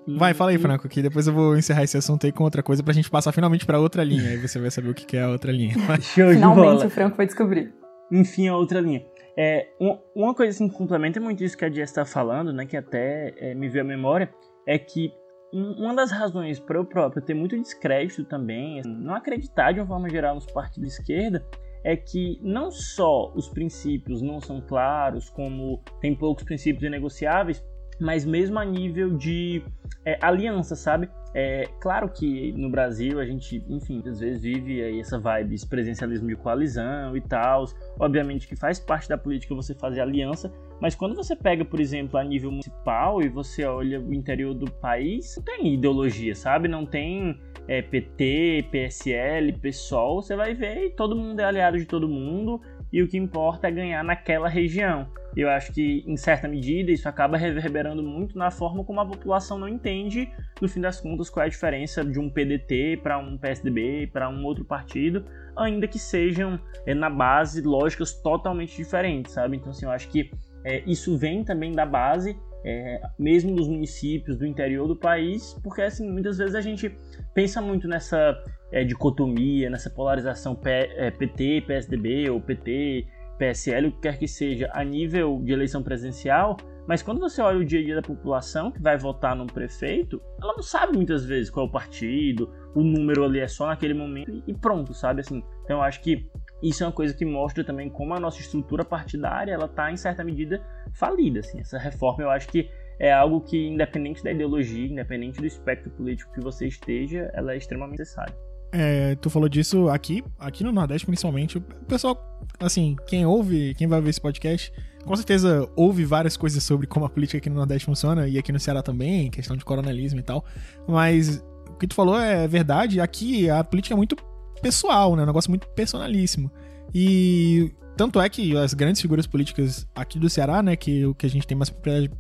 Vai, fala aí, Franco, que depois eu vou encerrar esse assunto aí com outra coisa pra gente passar finalmente pra outra linha. Aí você vai saber o que é a outra linha. Show finalmente o Franco vai descobrir. Enfim, a outra linha. É, uma coisa assim que complementa muito isso que a Jess tá falando, né, que até é, me veio à memória, é que uma das razões para eu próprio ter muito descrédito também, não acreditar de uma forma geral nos partidos de esquerda, é que não só os princípios não são claros, como tem poucos princípios inegociáveis, mas mesmo a nível de é, aliança, sabe? É claro que no Brasil a gente, enfim, às vezes vive aí essa vibe esse presencialismo de coalizão e tal. Obviamente que faz parte da política você fazer aliança, mas quando você pega, por exemplo, a nível municipal e você olha o interior do país, não tem ideologia, sabe? Não tem é, PT, PSL, PSOL, você vai ver e todo mundo é aliado de todo mundo e o que importa é ganhar naquela região. Eu acho que, em certa medida, isso acaba reverberando muito na forma como a população não entende, no fim das contas, qual é a diferença de um PDT para um PSDB, para um outro partido, ainda que sejam, é, na base, lógicas totalmente diferentes, sabe? Então, assim, eu acho que é, isso vem também da base é, mesmo dos municípios do interior do país, porque assim, muitas vezes a gente pensa muito nessa é, dicotomia, nessa polarização P, é, PT, PSDB ou PT, PSL, o que quer que seja, a nível de eleição presidencial, mas quando você olha o dia a dia da população que vai votar num prefeito, ela não sabe muitas vezes qual é o partido, o número ali é só naquele momento e pronto, sabe assim. Então eu acho que isso é uma coisa que mostra também como a nossa estrutura partidária ela está em certa medida falida. Assim. Essa reforma eu acho que é algo que, independente da ideologia, independente do espectro político que você esteja, ela é extremamente necessária. É, tu falou disso aqui, aqui no Nordeste principalmente. O pessoal, assim, quem ouve, quem vai ver esse podcast, com certeza ouve várias coisas sobre como a política aqui no Nordeste funciona e aqui no Ceará também, questão de coronelismo e tal. Mas o que tu falou é verdade. Aqui a política é muito pessoal, né? Um negócio muito personalíssimo. E tanto é que as grandes figuras políticas aqui do Ceará, né, que o que a gente tem mais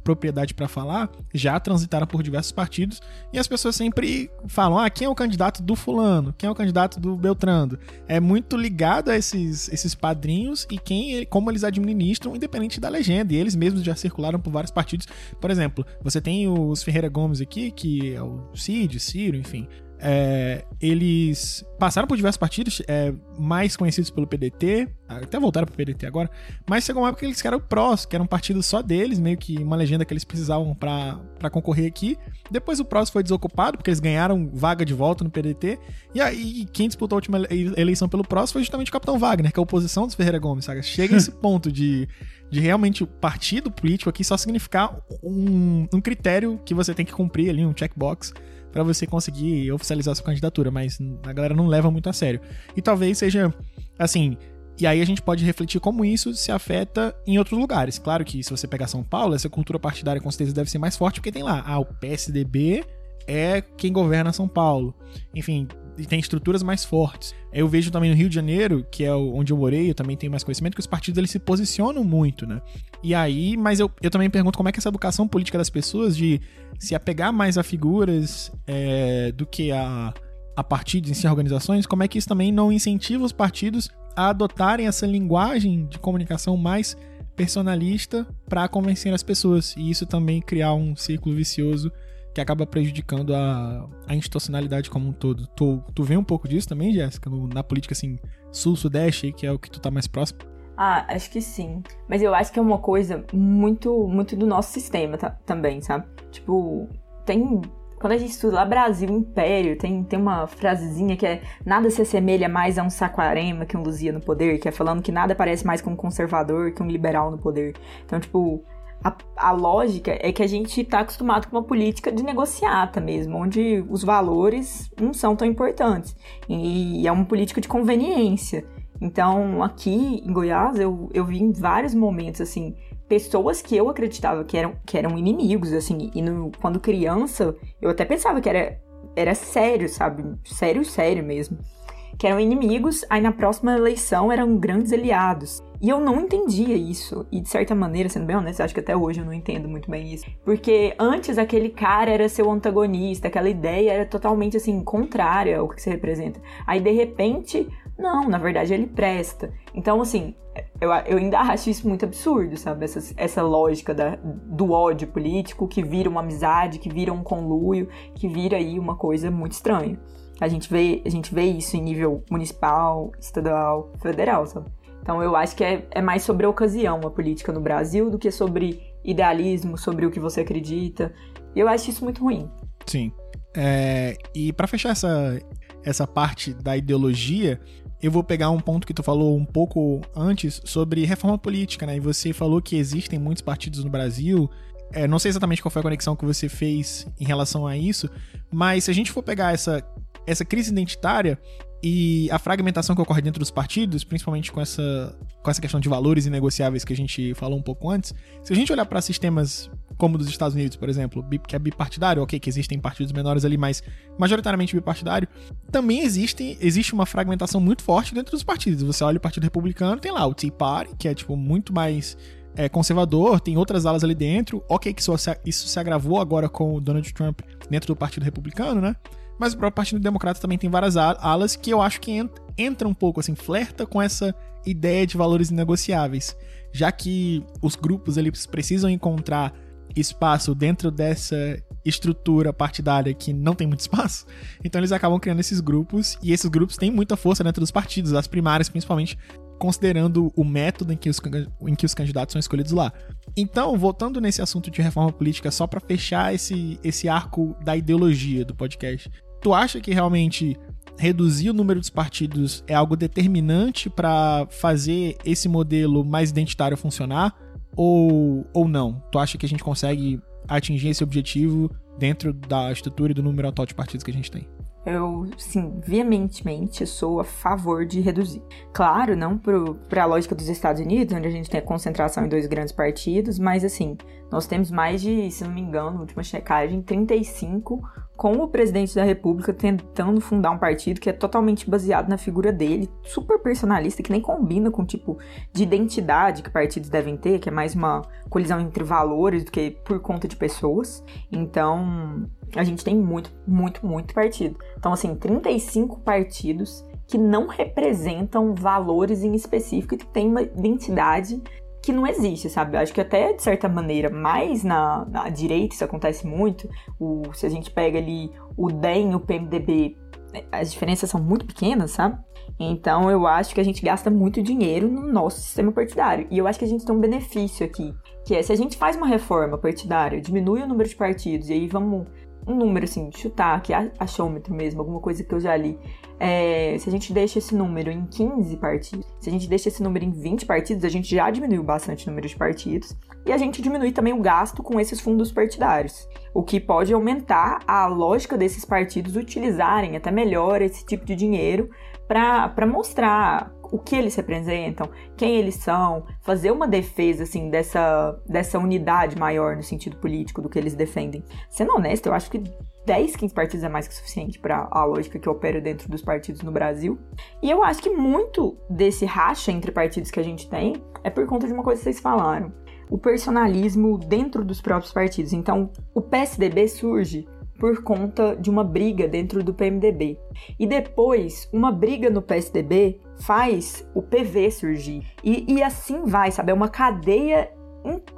propriedade para falar, já transitaram por diversos partidos e as pessoas sempre falam: "Ah, quem é o candidato do fulano? Quem é o candidato do Beltrando?". É muito ligado a esses esses padrinhos e quem como eles administram independente da legenda. E eles mesmos já circularam por vários partidos. Por exemplo, você tem os Ferreira Gomes aqui, que é o Cid, Ciro, enfim é, eles passaram por diversos partidos, é, mais conhecidos pelo PDT, até voltaram pro PDT agora, mas chegou uma época que eles eram o PROS, que era um partido só deles, meio que uma legenda que eles precisavam para concorrer aqui. Depois o PROS foi desocupado, porque eles ganharam vaga de volta no PDT, e aí quem disputou a última eleição pelo PROS foi justamente o Capitão Wagner, que é a oposição dos Ferreira Gomes, sabe? Chega esse ponto de, de realmente o partido político aqui só significar um, um critério que você tem que cumprir ali, um checkbox, para você conseguir oficializar sua candidatura, mas a galera não leva muito a sério. E talvez seja assim, e aí a gente pode refletir como isso se afeta em outros lugares. Claro que se você pegar São Paulo, essa cultura partidária com certeza deve ser mais forte, porque tem lá, ah, o PSDB é quem governa São Paulo. Enfim, tem estruturas mais fortes. Eu vejo também no Rio de Janeiro, que é onde eu morei, eu também tenho mais conhecimento, que os partidos eles se posicionam muito, né? E aí, mas eu, eu também pergunto como é que essa educação política das pessoas de se apegar mais a figuras é, do que a, a partidos em si, organizações, como é que isso também não incentiva os partidos a adotarem essa linguagem de comunicação mais personalista para convencer as pessoas e isso também criar um círculo vicioso que acaba prejudicando a, a institucionalidade como um todo. Tu, tu vê um pouco disso também, Jéssica, na política assim, sul-sudeste, que é o que tu tá mais próximo? Ah, acho que sim. Mas eu acho que é uma coisa muito, muito do nosso sistema também, sabe? Tipo, tem quando a gente estuda lá Brasil, Império, tem, tem uma frasezinha que é nada se assemelha mais a um saquarema que um Luzia no poder, que é falando que nada parece mais com um conservador que um liberal no poder. Então, tipo, a, a, lógica é que a gente está acostumado com uma política de negociata mesmo, onde os valores não são tão importantes. E é uma política de conveniência. Então, aqui em Goiás, eu, eu vi em vários momentos, assim, pessoas que eu acreditava que eram, que eram inimigos, assim, e no, quando criança, eu até pensava que era, era sério, sabe? Sério, sério mesmo. Que eram inimigos, aí na próxima eleição eram grandes aliados. E eu não entendia isso. E de certa maneira, sendo bem honesto, acho que até hoje eu não entendo muito bem isso. Porque antes aquele cara era seu antagonista, aquela ideia era totalmente assim, contrária ao que você representa. Aí de repente não, na verdade ele presta. Então, assim, eu, eu ainda acho isso muito absurdo, sabe? Essa, essa lógica da, do ódio político que vira uma amizade, que vira um conluio, que vira aí uma coisa muito estranha. A gente vê, a gente vê isso em nível municipal, estadual, federal, sabe? Então eu acho que é, é mais sobre a ocasião a política no Brasil do que sobre idealismo, sobre o que você acredita. E eu acho isso muito ruim. Sim. É, e para fechar essa, essa parte da ideologia, eu vou pegar um ponto que tu falou um pouco antes sobre reforma política, né? E você falou que existem muitos partidos no Brasil. É, não sei exatamente qual foi a conexão que você fez em relação a isso, mas se a gente for pegar essa, essa crise identitária e a fragmentação que ocorre dentro dos partidos, principalmente com essa, com essa questão de valores inegociáveis que a gente falou um pouco antes, se a gente olhar para sistemas como dos Estados Unidos, por exemplo, que é bipartidário, ok, que existem partidos menores ali, mas majoritariamente bipartidário, também existe, existe uma fragmentação muito forte dentro dos partidos. Você olha o Partido Republicano, tem lá o Tea Party, que é tipo muito mais é, conservador, tem outras alas ali dentro. Ok, que isso se, isso se agravou agora com o Donald Trump dentro do Partido Republicano, né? Mas o próprio Partido Democrata também tem várias alas que eu acho que entra, um pouco, assim, flerta com essa ideia de valores inegociáveis. Já que os grupos eles precisam encontrar espaço dentro dessa estrutura partidária que não tem muito espaço, então eles acabam criando esses grupos e esses grupos têm muita força dentro dos partidos, as primárias principalmente, considerando o método em que os, em que os candidatos são escolhidos lá. Então, voltando nesse assunto de reforma política, só para fechar esse, esse arco da ideologia do podcast, tu acha que realmente reduzir o número dos partidos é algo determinante para fazer esse modelo mais identitário funcionar? ou, ou não? Tu acha que a gente consegue atingir esse objetivo dentro da estrutura e do número atual de partidos que a gente tem? Eu, sim, veementemente sou a favor de reduzir. Claro, não para a lógica dos Estados Unidos, onde a gente tem a concentração em dois grandes partidos, mas assim, nós temos mais de, se não me engano, última checagem, 35 com o presidente da República tentando fundar um partido que é totalmente baseado na figura dele, super personalista, que nem combina com o tipo de identidade que partidos devem ter, que é mais uma colisão entre valores do que por conta de pessoas. Então, a gente tem muito, muito, muito partido. Então, assim, 35 partidos que não representam valores em específico e que têm uma identidade que não existe, sabe? Eu acho que até de certa maneira, mais na, na direita isso acontece muito. O, se a gente pega ali o DEM o PMDB, as diferenças são muito pequenas, sabe? Então eu acho que a gente gasta muito dinheiro no nosso sistema partidário. E eu acho que a gente tem um benefício aqui, que é se a gente faz uma reforma partidária, diminui o número de partidos, e aí vamos um número assim, chutar aqui, achômetro mesmo, alguma coisa que eu já li. É, se a gente deixa esse número em 15 partidos, se a gente deixa esse número em 20 partidos, a gente já diminuiu bastante o número de partidos. E a gente diminui também o gasto com esses fundos partidários, o que pode aumentar a lógica desses partidos utilizarem até melhor esse tipo de dinheiro para mostrar o que eles representam, quem eles são, fazer uma defesa assim dessa, dessa unidade maior no sentido político do que eles defendem. Sendo honesto, eu acho que 10, 15 partidos é mais que suficiente para a lógica que opera dentro dos partidos no Brasil. E eu acho que muito desse racha entre partidos que a gente tem é por conta de uma coisa que vocês falaram. O personalismo dentro dos próprios partidos. Então, o PSDB surge por conta de uma briga dentro do PMDB. E depois, uma briga no PSDB faz o PV surgir. E, e assim vai, sabe? É uma cadeia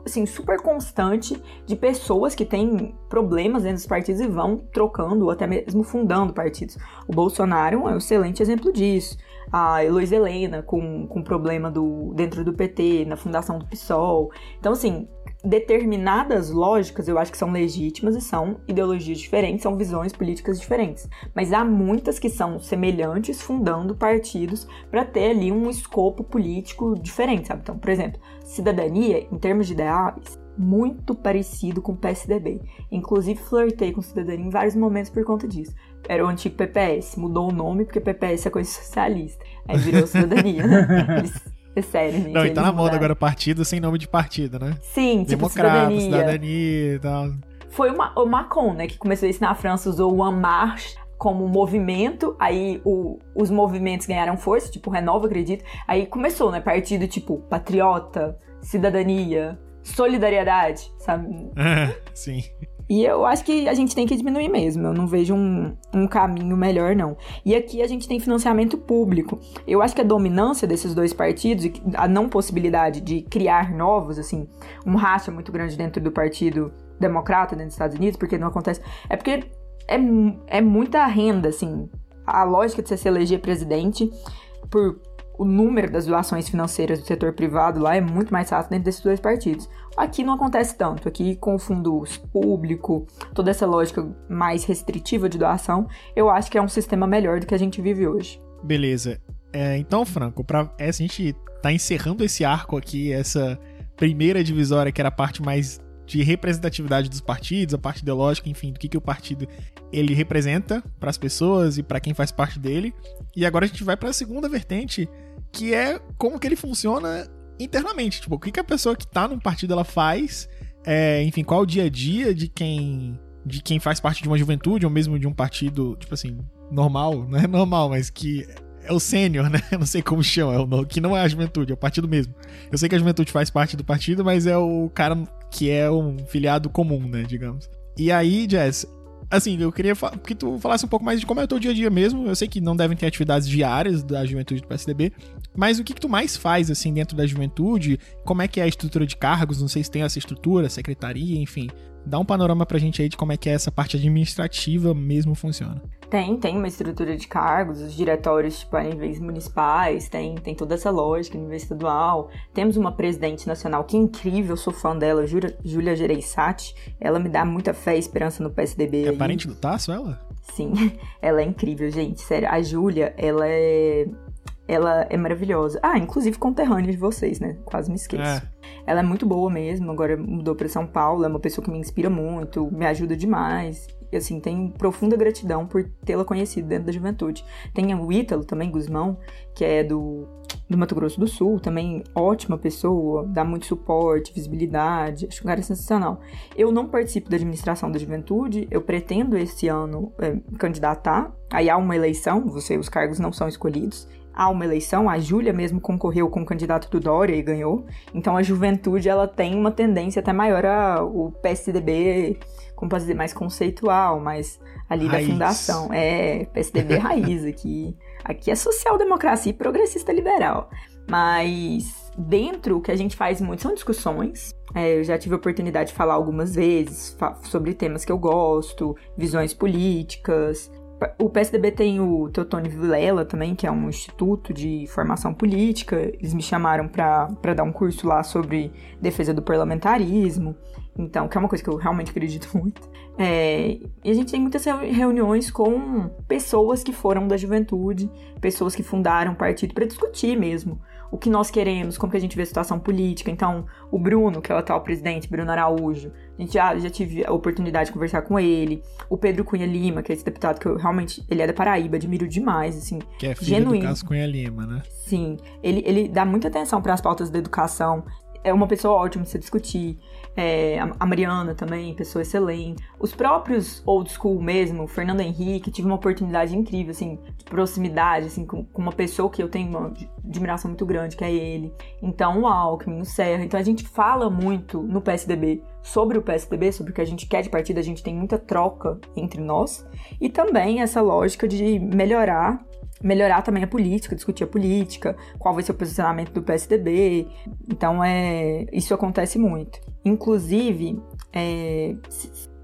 assim, super constante de pessoas que têm problemas dentro dos partidos e vão trocando ou até mesmo fundando partidos. O Bolsonaro é um excelente exemplo disso. A Heloísa Helena com, com problema do, dentro do PT, na fundação do PSOL. Então, assim, determinadas lógicas eu acho que são legítimas e são ideologias diferentes, são visões políticas diferentes. Mas há muitas que são semelhantes, fundando partidos para ter ali um escopo político diferente, sabe? Então, por exemplo, cidadania, em termos de ideais, muito parecido com o PSDB. Inclusive, flertei com cidadania em vários momentos por conta disso. Era o antigo PPS, mudou o nome porque PPS é coisa socialista. Aí virou cidadania, né? Eles é sério, gente. Não, e tá na moda agora partido sem nome de partido, né? Sim, tipo Democrata, cidadania. cidadania e tal. Foi uma, o Macron, né, que começou isso na França, usou o En Marche como movimento, aí o, os movimentos ganharam força, tipo Renova, acredito. Aí começou, né, partido tipo patriota, cidadania, solidariedade, sabe? Sim. E eu acho que a gente tem que diminuir mesmo. Eu não vejo um, um caminho melhor, não. E aqui a gente tem financiamento público. Eu acho que a dominância desses dois partidos a não possibilidade de criar novos, assim, um racha muito grande dentro do Partido Democrata dentro dos Estados Unidos, porque não acontece. É porque é, é muita renda, assim. A lógica de você se eleger presidente por o número das doações financeiras do setor privado lá é muito mais fácil dentro desses dois partidos. Aqui não acontece tanto. Aqui, com o fundo público, toda essa lógica mais restritiva de doação, eu acho que é um sistema melhor do que a gente vive hoje. Beleza. É, então, Franco, pra, é, a gente tá encerrando esse arco aqui, essa primeira divisória, que era a parte mais de representatividade dos partidos, a parte ideológica, enfim, do que, que o partido ele representa para as pessoas e para quem faz parte dele. E agora a gente vai para a segunda vertente, que é como que ele funciona internamente. Tipo, o que, que a pessoa que tá num partido ela faz, é, enfim, qual o dia a dia de quem de quem faz parte de uma juventude ou mesmo de um partido, tipo assim, normal, não é normal, mas que é o sênior, né? Não sei como chama, é o, que não é a juventude, é o partido mesmo. Eu sei que a juventude faz parte do partido, mas é o cara que é um filiado comum, né, digamos. E aí, Jess, assim, eu queria que tu falasse um pouco mais de como é o teu dia a dia mesmo. Eu sei que não devem ter atividades diárias da juventude do PSDB, mas o que, que tu mais faz, assim, dentro da juventude? Como é que é a estrutura de cargos? Não sei se tem essa estrutura, secretaria, enfim. Dá um panorama pra gente aí de como é que é essa parte administrativa mesmo funciona. Tem, tem uma estrutura de cargos, os diretórios tipo, a níveis municipais, tem, tem toda essa lógica, nível estadual. Temos uma presidente nacional que é incrível, sou fã dela, Júlia Gereissati. Ela me dá muita fé e esperança no PSDB. É aí. parente do Tasso, ela? Sim, ela é incrível, gente. Sério, a Júlia, ela é ela é maravilhosa. Ah, inclusive conterrânea de vocês, né? Quase me esqueço. É. Ela é muito boa mesmo, agora mudou para São Paulo, é uma pessoa que me inspira muito, me ajuda demais. E assim, tenho profunda gratidão por tê-la conhecido dentro da juventude. Tem o Ítalo também, Guzmão, que é do, do Mato Grosso do Sul, também ótima pessoa, dá muito suporte, visibilidade, acho um cara sensacional. Eu não participo da administração da juventude, eu pretendo esse ano é, candidatar, aí há uma eleição, você, os cargos não são escolhidos, há uma eleição, a Júlia mesmo concorreu com o candidato do Dória e ganhou. Então a juventude ela tem uma tendência até maior ao PSDB, como posso dizer, mais conceitual, mais ali raiz. da fundação. É, PSDB raiz aqui. Aqui é social-democracia e progressista liberal. Mas dentro o que a gente faz muito são discussões. É, eu já tive a oportunidade de falar algumas vezes sobre temas que eu gosto, visões políticas, o PSDB tem o Teotônio Vilela também, que é um instituto de formação política. Eles me chamaram para dar um curso lá sobre defesa do parlamentarismo. Então, que é uma coisa que eu realmente acredito muito. É, e a gente tem muitas reuniões com pessoas que foram da juventude, pessoas que fundaram partido para discutir mesmo o que nós queremos, como que a gente vê a situação política. Então, o Bruno, que é o atual presidente, Bruno Araújo, a gente já, já tive a oportunidade de conversar com ele. O Pedro Cunha Lima, que é esse deputado que eu realmente, ele é da Paraíba, admiro demais, assim. Que é filho genuíno. do Cássio Cunha Lima, né? Sim, ele, ele dá muita atenção para as pautas da educação. É uma pessoa ótima de se discutir é, a Mariana também, pessoa excelente. Os próprios old school mesmo, o Fernando Henrique, tive uma oportunidade incrível, assim, de proximidade, assim, com, com, uma pessoa que eu tenho uma admiração muito grande, que é ele. Então, o Alckmin, o Serra. Então, a gente fala muito no PSDB sobre o PSDB, sobre o que a gente quer de partida, a gente tem muita troca entre nós. E também essa lógica de melhorar melhorar também a política, discutir a política, qual vai ser o posicionamento do PSDB. Então, é, isso acontece muito. Inclusive, é,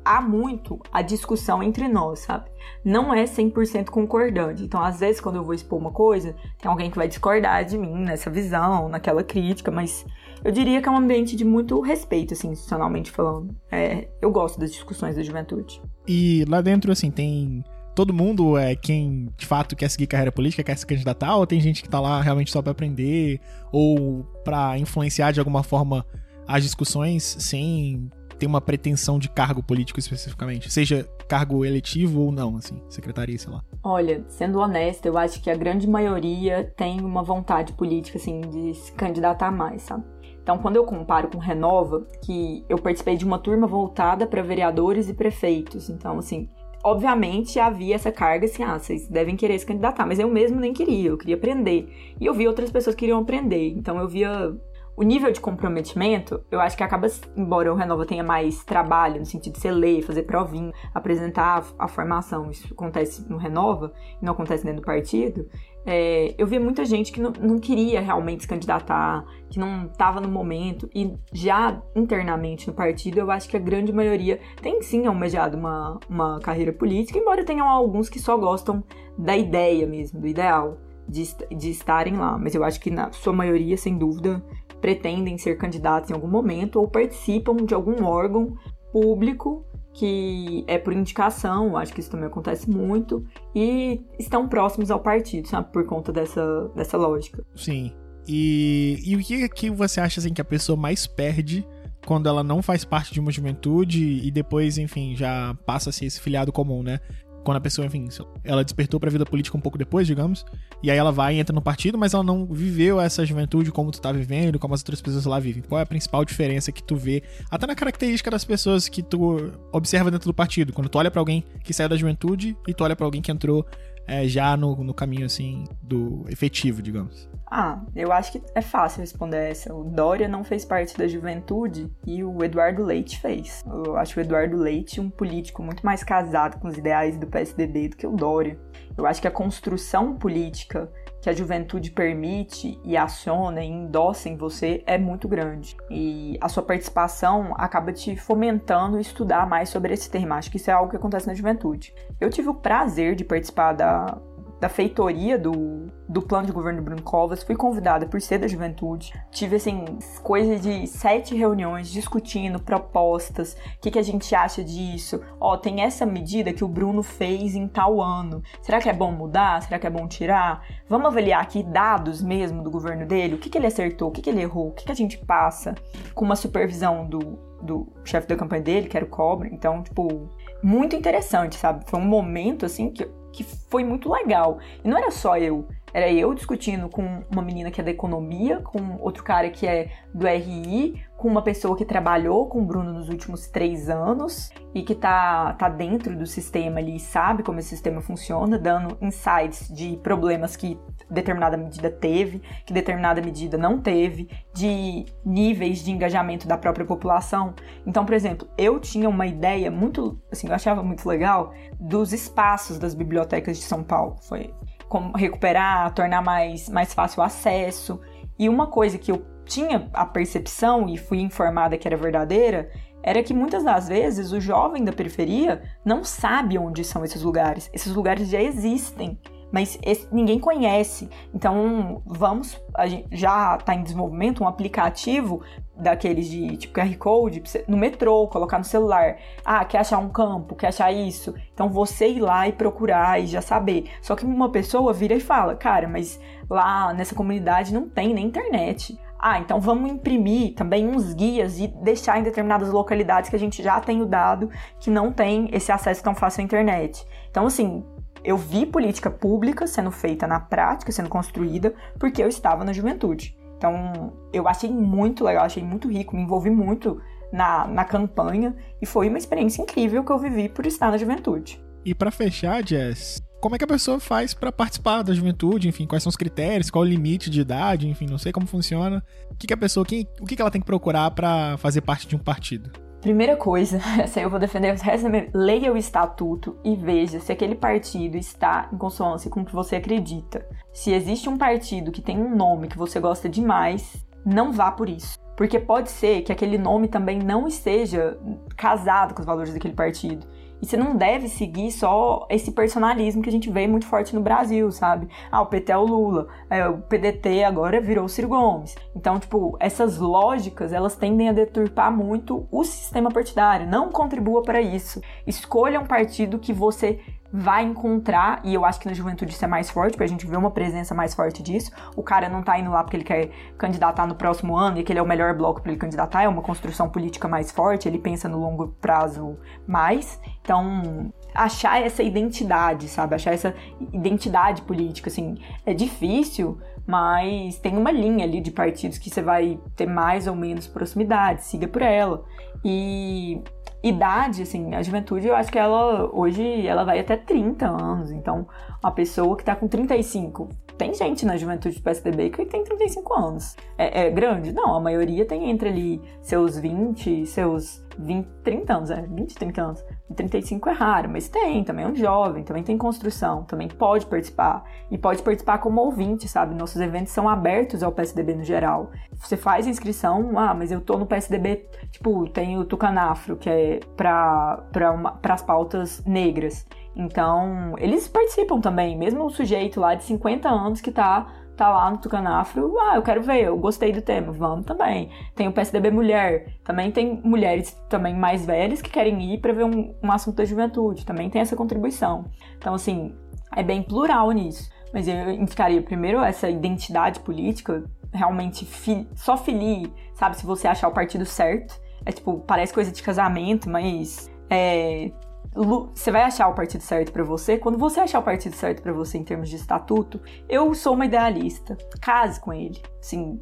há muito a discussão entre nós, sabe? Não é 100% concordante. Então, às vezes, quando eu vou expor uma coisa, tem alguém que vai discordar de mim nessa visão, naquela crítica, mas eu diria que é um ambiente de muito respeito, assim, institucionalmente falando. É, eu gosto das discussões da juventude. E lá dentro, assim, tem todo mundo é quem de fato quer seguir carreira política, quer se candidatar, ou tem gente que tá lá realmente só para aprender ou para influenciar de alguma forma as discussões sem ter uma pretensão de cargo político especificamente, seja cargo eletivo ou não, assim, secretaria, sei lá. Olha, sendo honesta, eu acho que a grande maioria tem uma vontade política assim de se candidatar mais, sabe? Então, quando eu comparo com Renova, que eu participei de uma turma voltada para vereadores e prefeitos, então assim, obviamente havia essa carga assim, ah, vocês devem querer se candidatar, mas eu mesmo nem queria, eu queria aprender. E eu vi outras pessoas que queriam aprender, então eu via o nível de comprometimento, eu acho que acaba, embora o Renova tenha mais trabalho, no sentido de você ler, fazer provinha, apresentar a, a formação, isso acontece no Renova, não acontece dentro do partido, é, eu vi muita gente que não, não, queria realmente se candidatar, que não estava no momento, e já internamente no partido, eu acho que a grande maioria tem sim almejado uma, uma carreira política, embora tenham alguns que só gostam da ideia mesmo, do ideal. De, de estarem lá, mas eu acho que na sua maioria, sem dúvida, pretendem ser candidatos em algum momento ou participam de algum órgão público que é por indicação, acho que isso também acontece muito, e estão próximos ao partido, sabe? Por conta dessa, dessa lógica. Sim. E, e o que, que você acha assim, que a pessoa mais perde quando ela não faz parte de uma juventude e depois, enfim, já passa a ser esse filiado comum, né? Quando a pessoa, enfim, ela despertou para a vida política um pouco depois, digamos, e aí ela vai e entra no partido, mas ela não viveu essa juventude como tu tá vivendo, como as outras pessoas lá vivem. Qual é a principal diferença que tu vê, até na característica das pessoas que tu observa dentro do partido, quando tu olha para alguém que saiu da juventude e tu olha para alguém que entrou é, já no, no caminho, assim, do efetivo, digamos? Ah, eu acho que é fácil responder essa. O Dória não fez parte da juventude e o Eduardo Leite fez. Eu acho o Eduardo Leite um político muito mais casado com os ideais do PSDB do que o Dória. Eu acho que a construção política que a juventude permite e aciona e endossa em você é muito grande. E a sua participação acaba te fomentando estudar mais sobre esse tema. Acho que isso é algo que acontece na juventude. Eu tive o prazer de participar da da feitoria do, do plano de governo do Bruno Covas, fui convidada por ser da juventude. Tive, assim, coisa de sete reuniões discutindo propostas, o que, que a gente acha disso. Ó, tem essa medida que o Bruno fez em tal ano. Será que é bom mudar? Será que é bom tirar? Vamos avaliar aqui dados mesmo do governo dele, o que, que ele acertou, o que, que ele errou, o que, que a gente passa com uma supervisão do, do chefe da campanha dele, que era o Cobre. Então, tipo, muito interessante, sabe? Foi um momento, assim, que que foi muito legal. E não era só eu, era eu discutindo com uma menina que é da economia, com outro cara que é do RI, com uma pessoa que trabalhou com o Bruno nos últimos três anos e que tá, tá dentro do sistema ali, sabe como esse sistema funciona, dando insights de problemas que determinada medida teve, que determinada medida não teve, de níveis de engajamento da própria população. Então, por exemplo, eu tinha uma ideia muito, assim, eu achava muito legal dos espaços das bibliotecas de São Paulo. Foi como recuperar, tornar mais, mais fácil o acesso. E uma coisa que eu tinha a percepção e fui informada que era verdadeira era que muitas das vezes o jovem da periferia não sabe onde são esses lugares. Esses lugares já existem mas esse, ninguém conhece. Então, vamos, já está em desenvolvimento um aplicativo daqueles de tipo QR Code no metrô, colocar no celular. Ah, quer achar um campo, quer achar isso. Então, você ir lá e procurar e já saber. Só que uma pessoa vira e fala, cara, mas lá nessa comunidade não tem nem internet. Ah, então vamos imprimir também uns guias e deixar em determinadas localidades que a gente já tem o dado que não tem esse acesso tão fácil à internet. Então, assim, eu vi política pública sendo feita na prática, sendo construída, porque eu estava na juventude. Então, eu achei muito legal, achei muito rico, me envolvi muito na, na campanha e foi uma experiência incrível que eu vivi por estar na juventude. E para fechar, Jess, como é que a pessoa faz para participar da juventude? Enfim, quais são os critérios? Qual o limite de idade? Enfim, não sei como funciona. O que, que a pessoa, quem, o que, que ela tem que procurar para fazer parte de um partido? Primeira coisa, essa eu vou defender, leia o estatuto e veja se aquele partido está em consonância com o que você acredita. Se existe um partido que tem um nome que você gosta demais, não vá por isso. Porque pode ser que aquele nome também não esteja casado com os valores daquele partido. E você não deve seguir só esse personalismo que a gente vê muito forte no Brasil, sabe? Ah, o PT é o Lula, é, o PDT agora virou o Ciro Gomes. Então, tipo, essas lógicas, elas tendem a deturpar muito o sistema partidário. Não contribua para isso. Escolha um partido que você vai encontrar, e eu acho que na juventude isso é mais forte, porque a gente vê uma presença mais forte disso. O cara não tá indo lá porque ele quer candidatar no próximo ano e que ele é o melhor bloco para ele candidatar, é uma construção política mais forte, ele pensa no longo prazo mais. Então, achar essa identidade, sabe? Achar essa identidade política, assim, é difícil, mas tem uma linha ali de partidos que você vai ter mais ou menos proximidade, siga por ela. E idade, assim, a juventude, eu acho que ela hoje ela vai até 30 anos. Então, uma pessoa que tá com 35. Tem gente na juventude do PSDB que tem 35 anos. É, é grande? Não, a maioria tem entre ali seus 20, seus 20, 30 anos, é, 20, 30 anos. 35 é raro, mas tem, também é um jovem, também tem construção, também pode participar. E pode participar como ouvinte, sabe? Nossos eventos são abertos ao PSDB no geral. Você faz inscrição, ah, mas eu tô no PSDB, tipo, tem o Tucanafro, que é para as pautas negras. Então, eles participam também, mesmo o sujeito lá de 50 anos que tá tá lá no Tucanafro, ah, eu quero ver, eu gostei do tema, vamos também. Tem o PSDB Mulher, também tem mulheres também mais velhas que querem ir para ver um, um assunto da juventude, também tem essa contribuição. Então, assim, é bem plural nisso. Mas eu indicaria primeiro essa identidade política, realmente fi, só filie, sabe, se você achar o partido certo. É tipo, parece coisa de casamento, mas é, você vai achar o partido certo para você. Quando você achar o partido certo para você em termos de estatuto, eu sou uma idealista. Case com ele. Assim,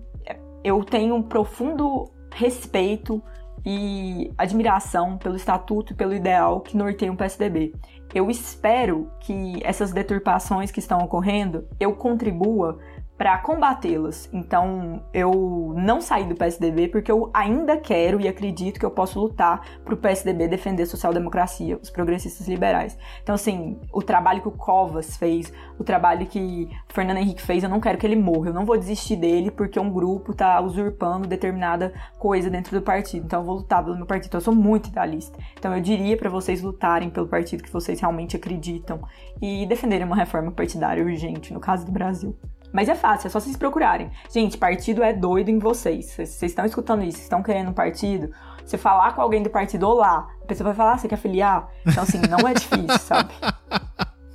eu tenho um profundo respeito e admiração pelo estatuto e pelo ideal que norteia o PSDB. Eu espero que essas deturpações que estão ocorrendo eu contribua para combatê-las. Então, eu não saí do PSDB porque eu ainda quero e acredito que eu posso lutar para o PSDB defender a social-democracia, os progressistas liberais. Então, assim, o trabalho que o Covas fez, o trabalho que o Fernando Henrique fez, eu não quero que ele morra. Eu não vou desistir dele porque um grupo está usurpando determinada coisa dentro do partido. Então, eu vou lutar pelo meu partido. Então, eu sou muito idealista. Então, eu diria para vocês lutarem pelo partido que vocês realmente acreditam e defenderem uma reforma partidária urgente, no caso do Brasil. Mas é fácil, é só vocês procurarem. Gente, partido é doido em vocês. Vocês estão escutando isso, estão querendo um partido. Você falar com alguém do partido, olá, a pessoa vai falar, ah, você quer filiar? Então, assim, não é difícil, sabe?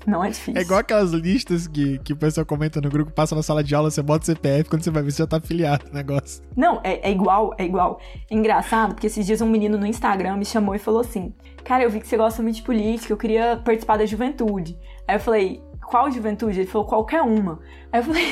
Não é difícil. É igual aquelas listas que, que o pessoal comenta no grupo, passa na sala de aula, você bota o CPF, quando você vai ver, você já tá afiliado no negócio. Não, é, é igual, é igual. Engraçado, porque esses dias um menino no Instagram me chamou e falou assim: Cara, eu vi que você gosta muito de política, eu queria participar da juventude. Aí eu falei, qual juventude? Ele falou, qualquer uma. Aí eu falei.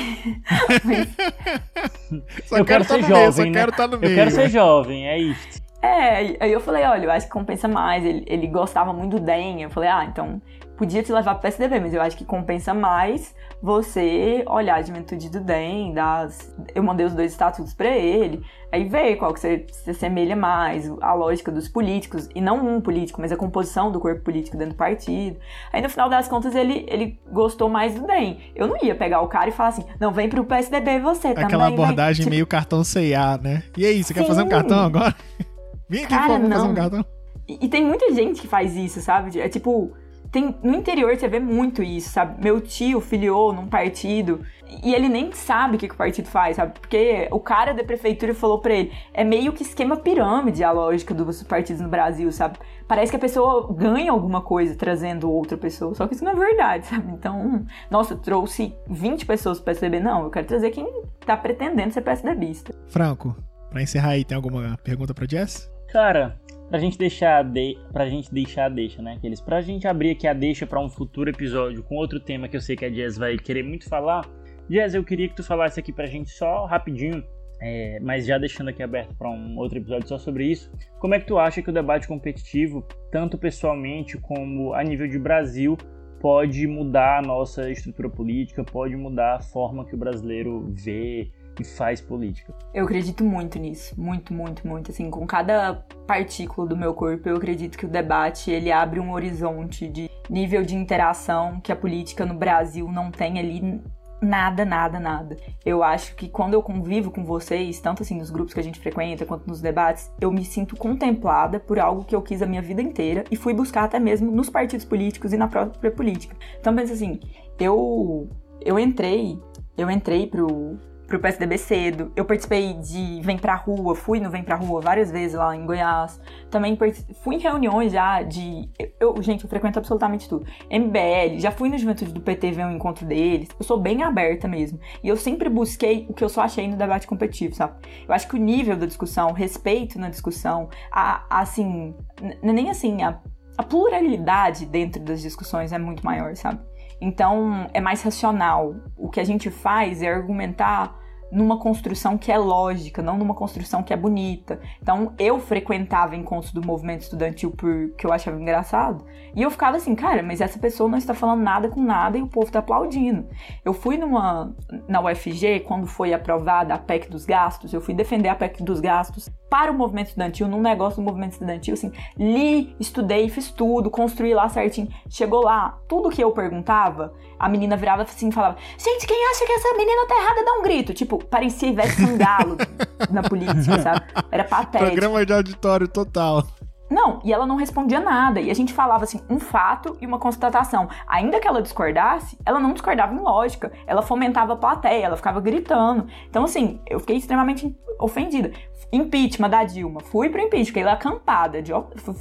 só eu quero, ser jovem. Meio, só né? quero estar tá no meio. Eu quero ser jovem, é isso. É, aí eu falei, olha, eu acho que compensa mais. Ele, ele gostava muito do DEM. Eu falei, ah, então podia te levar pro PSDB, mas eu acho que compensa mais você olhar a juventude do DEM, das... eu mandei os dois estatutos para ele, aí ver qual que você se assemelha mais, a lógica dos políticos, e não um político, mas a composição do corpo político dentro do partido. Aí no final das contas ele, ele gostou mais do DEM. Eu não ia pegar o cara e falar assim, não, vem pro PSDB você Aquela também. Aquela abordagem meio cartão C&A, né? E aí, você Sim. quer fazer um cartão agora? Vem aqui, cara, favor, fazer um cartão. E, e tem muita gente que faz isso, sabe? É tipo tem, no interior você vê muito isso, sabe? Meu tio filiou num partido e ele nem sabe o que, que o partido faz, sabe? Porque o cara da prefeitura falou pra ele, é meio que esquema pirâmide a lógica dos partidos no Brasil, sabe? Parece que a pessoa ganha alguma coisa trazendo outra pessoa, só que isso não é verdade, sabe? Então, nossa, trouxe 20 pessoas pro PSDB. Não, eu quero trazer quem tá pretendendo ser PSDBista. Franco, pra encerrar aí, tem alguma pergunta pra Jess? Cara, pra gente deixar de, pra gente deixar a deixa, né? Aqueles, pra gente abrir aqui a deixa para um futuro episódio com outro tema que eu sei que a Jazz vai querer muito falar. Jazz, eu queria que tu falasse aqui pra gente só rapidinho, é, mas já deixando aqui aberto para um outro episódio só sobre isso. Como é que tu acha que o debate competitivo, tanto pessoalmente como a nível de Brasil, pode mudar a nossa estrutura política, pode mudar a forma que o brasileiro vê e faz política. Eu acredito muito nisso, muito, muito, muito. Assim, com cada partícula do meu corpo, eu acredito que o debate ele abre um horizonte de nível de interação que a política no Brasil não tem ali Nada, nada, nada. Eu acho que quando eu convivo com vocês, tanto assim nos grupos que a gente frequenta quanto nos debates, eu me sinto contemplada por algo que eu quis a minha vida inteira e fui buscar até mesmo nos partidos políticos e na própria política. Então, pensa assim, eu eu entrei, eu entrei pro pro PSDB cedo. Eu participei de Vem Pra Rua, fui no Vem Pra Rua várias vezes lá em Goiás. Também fui em reuniões já de. Eu, gente, eu frequento absolutamente tudo. MBL, já fui na juventude do PT ver um encontro deles. Eu sou bem aberta mesmo. E eu sempre busquei o que eu só achei no debate competitivo, sabe? Eu acho que o nível da discussão, o respeito na discussão, a, a assim. Nem assim, a, a pluralidade dentro das discussões é muito maior, sabe? Então é mais racional. O que a gente faz é argumentar numa construção que é lógica, não numa construção que é bonita. Então, eu frequentava encontros do movimento estudantil porque eu achava engraçado, e eu ficava assim, cara, mas essa pessoa não está falando nada com nada e o povo está aplaudindo. Eu fui numa na UFG quando foi aprovada a PEC dos gastos, eu fui defender a PEC dos gastos para o movimento estudantil, num negócio do movimento estudantil, assim, li, estudei, fiz tudo, construí lá certinho. Chegou lá, tudo que eu perguntava, a menina virava assim e falava: Gente, quem acha que essa menina tá errada, dá um grito. Tipo, parecia Ivete Sangalo na política, sabe? Era patético. Programa de auditório total. Não, e ela não respondia nada. E a gente falava assim, um fato e uma constatação. Ainda que ela discordasse, ela não discordava em lógica. Ela fomentava a plateia, ela ficava gritando. Então, assim, eu fiquei extremamente ofendida. Impeachment da Dilma. Fui pro impeachment, fiquei lá acampada. De,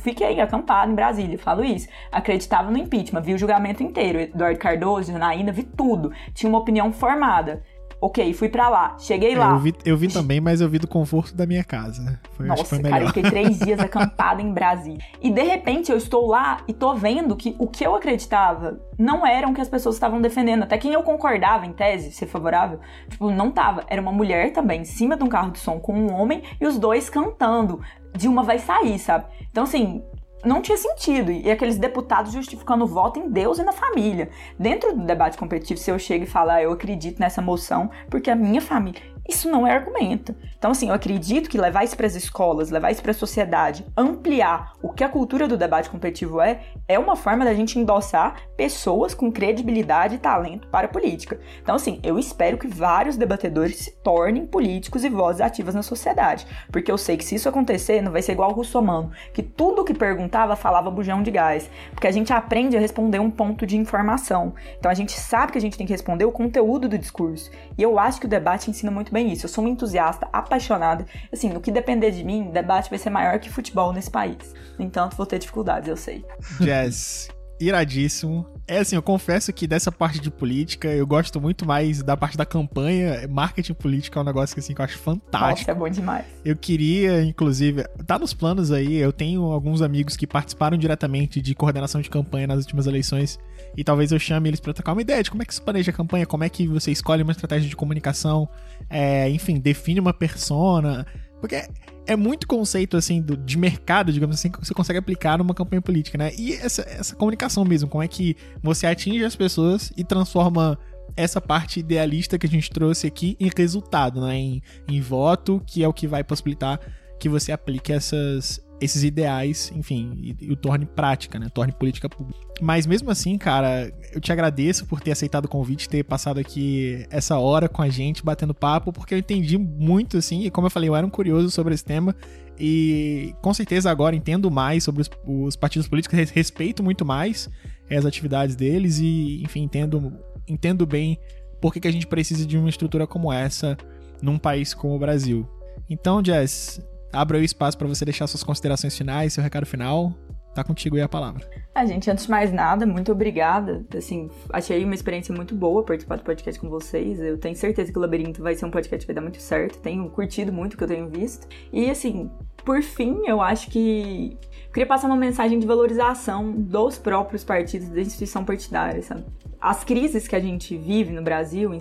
fiquei acampada em Brasília, falo isso. Acreditava no impeachment, vi o julgamento inteiro. Eduardo Cardoso, Janaína, vi tudo. Tinha uma opinião formada. Ok, fui para lá. Cheguei é, lá. Eu vi, eu vi também, mas eu vi do conforto da minha casa. Foi, Nossa, foi cara, eu fiquei três dias acampada em Brasília. E de repente eu estou lá e tô vendo que o que eu acreditava não era o que as pessoas estavam defendendo. Até quem eu concordava, em tese, ser favorável, tipo, não tava. Era uma mulher também, em cima de um carro de som com um homem e os dois cantando. Dilma vai sair, sabe? Então, assim, não tinha sentido. E aqueles deputados justificando o voto em Deus e na família. Dentro do debate competitivo, se eu chego e falar, ah, eu acredito nessa moção, porque a minha família. Isso não é argumento. Então, assim, eu acredito que levar isso para as escolas, levar isso para a sociedade, ampliar o que a cultura do debate competitivo é, é uma forma da gente endossar pessoas com credibilidade e talento para a política. Então, assim, eu espero que vários debatedores se tornem políticos e vozes ativas na sociedade. Porque eu sei que se isso acontecer, não vai ser igual o russomano, que tudo que perguntava falava bujão de gás. Porque a gente aprende a responder um ponto de informação. Então, a gente sabe que a gente tem que responder o conteúdo do discurso. E eu acho que o debate ensina muito bem isso. Eu sou uma entusiasta, apaixonada. Assim, no que depender de mim, debate vai ser maior que futebol nesse país. No entanto, vou ter dificuldades, eu sei. Jazz, iradíssimo. É assim, eu confesso que dessa parte de política eu gosto muito mais da parte da campanha. Marketing político é um negócio que, assim, que eu acho fantástico. Nossa, é bom demais. Eu queria, inclusive, tá nos planos aí. Eu tenho alguns amigos que participaram diretamente de coordenação de campanha nas últimas eleições. E talvez eu chame eles para trocar uma ideia de como é que se planeja a campanha, como é que você escolhe uma estratégia de comunicação, é, enfim, define uma persona. Porque é muito conceito, assim, do, de mercado, digamos assim, que você consegue aplicar numa campanha política, né? E essa, essa comunicação mesmo, como é que você atinge as pessoas e transforma essa parte idealista que a gente trouxe aqui em resultado, né? Em, em voto, que é o que vai possibilitar que você aplique essas, esses ideais, enfim, e, e, o torne prática, né? Torne política pública. Mas mesmo assim, cara, eu te agradeço por ter aceitado o convite, ter passado aqui essa hora com a gente, batendo papo, porque eu entendi muito, assim, e como eu falei, eu era um curioso sobre esse tema, e com certeza agora entendo mais sobre os, os partidos políticos, respeito muito mais as atividades deles e, enfim, entendo, entendo bem por que, que a gente precisa de uma estrutura como essa num país como o Brasil. Então, Jess, Abra o espaço para você deixar suas considerações finais, seu recado final. Tá contigo aí a palavra. A gente, antes de mais nada, muito obrigada. Assim, achei uma experiência muito boa participar do podcast com vocês. Eu tenho certeza que o Labirinto vai ser um podcast que vai dar muito certo. Tenho curtido muito o que eu tenho visto. E assim, por fim, eu acho que queria passar uma mensagem de valorização dos próprios partidos da instituição partidária, sabe? As crises que a gente vive no Brasil, em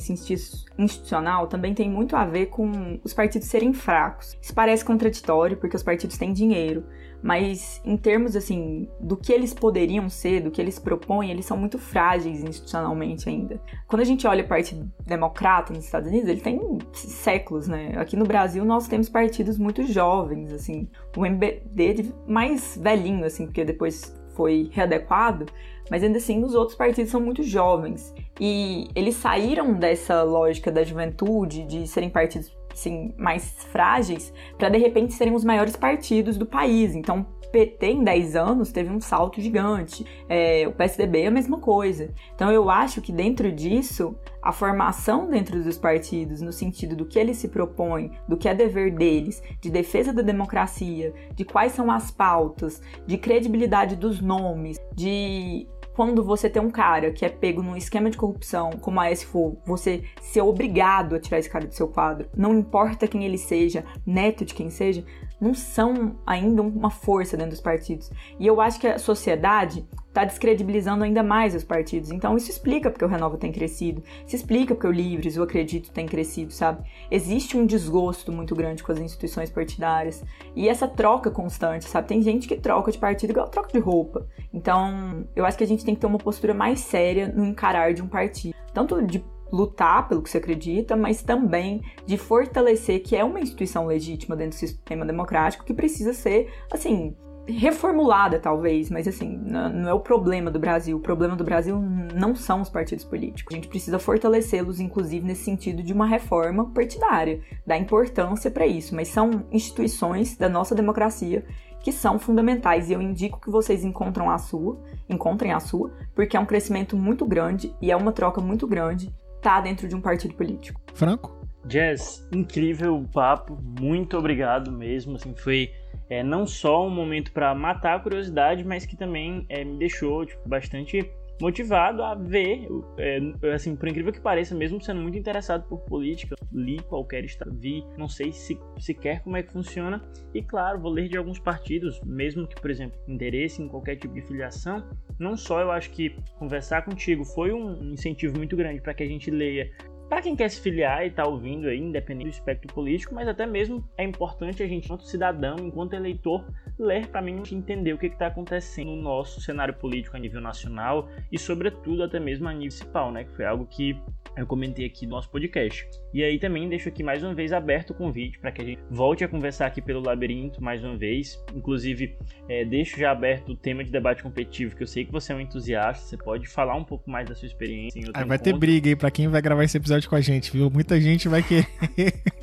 institucional, também tem muito a ver com os partidos serem fracos. Isso parece contraditório, porque os partidos têm dinheiro, mas em termos assim do que eles poderiam ser, do que eles propõem, eles são muito frágeis institucionalmente ainda. Quando a gente olha o Partido Democrata nos Estados Unidos, ele tem séculos, né? Aqui no Brasil nós temos partidos muito jovens, assim, o MBD mais velhinho, assim, porque depois foi readequado, mas ainda assim os outros partidos são muito jovens. E eles saíram dessa lógica da juventude, de serem partidos assim, mais frágeis, para de repente serem os maiores partidos do país. Então, PT em 10 anos teve um salto gigante. É, o PSDB é a mesma coisa. Então eu acho que dentro disso, a formação dentro dos partidos, no sentido do que eles se propõem, do que é dever deles, de defesa da democracia, de quais são as pautas, de credibilidade dos nomes, de quando você tem um cara que é pego num esquema de corrupção, como a S for, você ser obrigado a tirar esse cara do seu quadro, não importa quem ele seja, neto de quem seja, não são ainda uma força dentro dos partidos. E eu acho que a sociedade está descredibilizando ainda mais os partidos. Então isso explica porque o Renova tem crescido, isso explica porque o Livres, o Acredito tem crescido, sabe? Existe um desgosto muito grande com as instituições partidárias e essa troca constante, sabe? Tem gente que troca de partido igual troca de roupa. Então eu acho que a gente tem que ter uma postura mais séria no encarar de um partido, tanto de lutar pelo que você acredita, mas também de fortalecer que é uma instituição legítima dentro do sistema democrático que precisa ser, assim, reformulada talvez, mas assim, não é o problema do Brasil. O problema do Brasil não são os partidos políticos. A gente precisa fortalecê-los, inclusive nesse sentido de uma reforma partidária, dar importância para isso. Mas são instituições da nossa democracia que são fundamentais e eu indico que vocês encontram a sua, encontrem a sua, porque é um crescimento muito grande e é uma troca muito grande tá dentro de um partido político. Franco? Jazz, incrível o papo, muito obrigado mesmo, assim, foi é, não só um momento para matar a curiosidade, mas que também é, me deixou tipo, bastante motivado a ver, é, assim, por incrível que pareça, mesmo sendo muito interessado por política, li qualquer estado, vi, não sei se sequer como é que funciona, e claro, vou ler de alguns partidos, mesmo que, por exemplo, interesse em qualquer tipo de filiação, não só eu acho que conversar contigo foi um incentivo muito grande para que a gente leia para quem quer se filiar e tá ouvindo aí, independente do espectro político, mas até mesmo é importante a gente, enquanto cidadão, enquanto eleitor, ler para mim entender o que está acontecendo no nosso cenário político a nível nacional e, sobretudo, até mesmo a nível municipal, né? Que foi algo que eu comentei aqui no nosso podcast. E aí também deixo aqui mais uma vez aberto o convite para que a gente volte a conversar aqui pelo labirinto mais uma vez. Inclusive, é, deixo já aberto o tema de debate competitivo, que eu sei que você é um entusiasta, você pode falar um pouco mais da sua experiência. Em outro aí vai ter briga aí para quem vai gravar esse episódio com a gente, viu? Muita gente vai querer,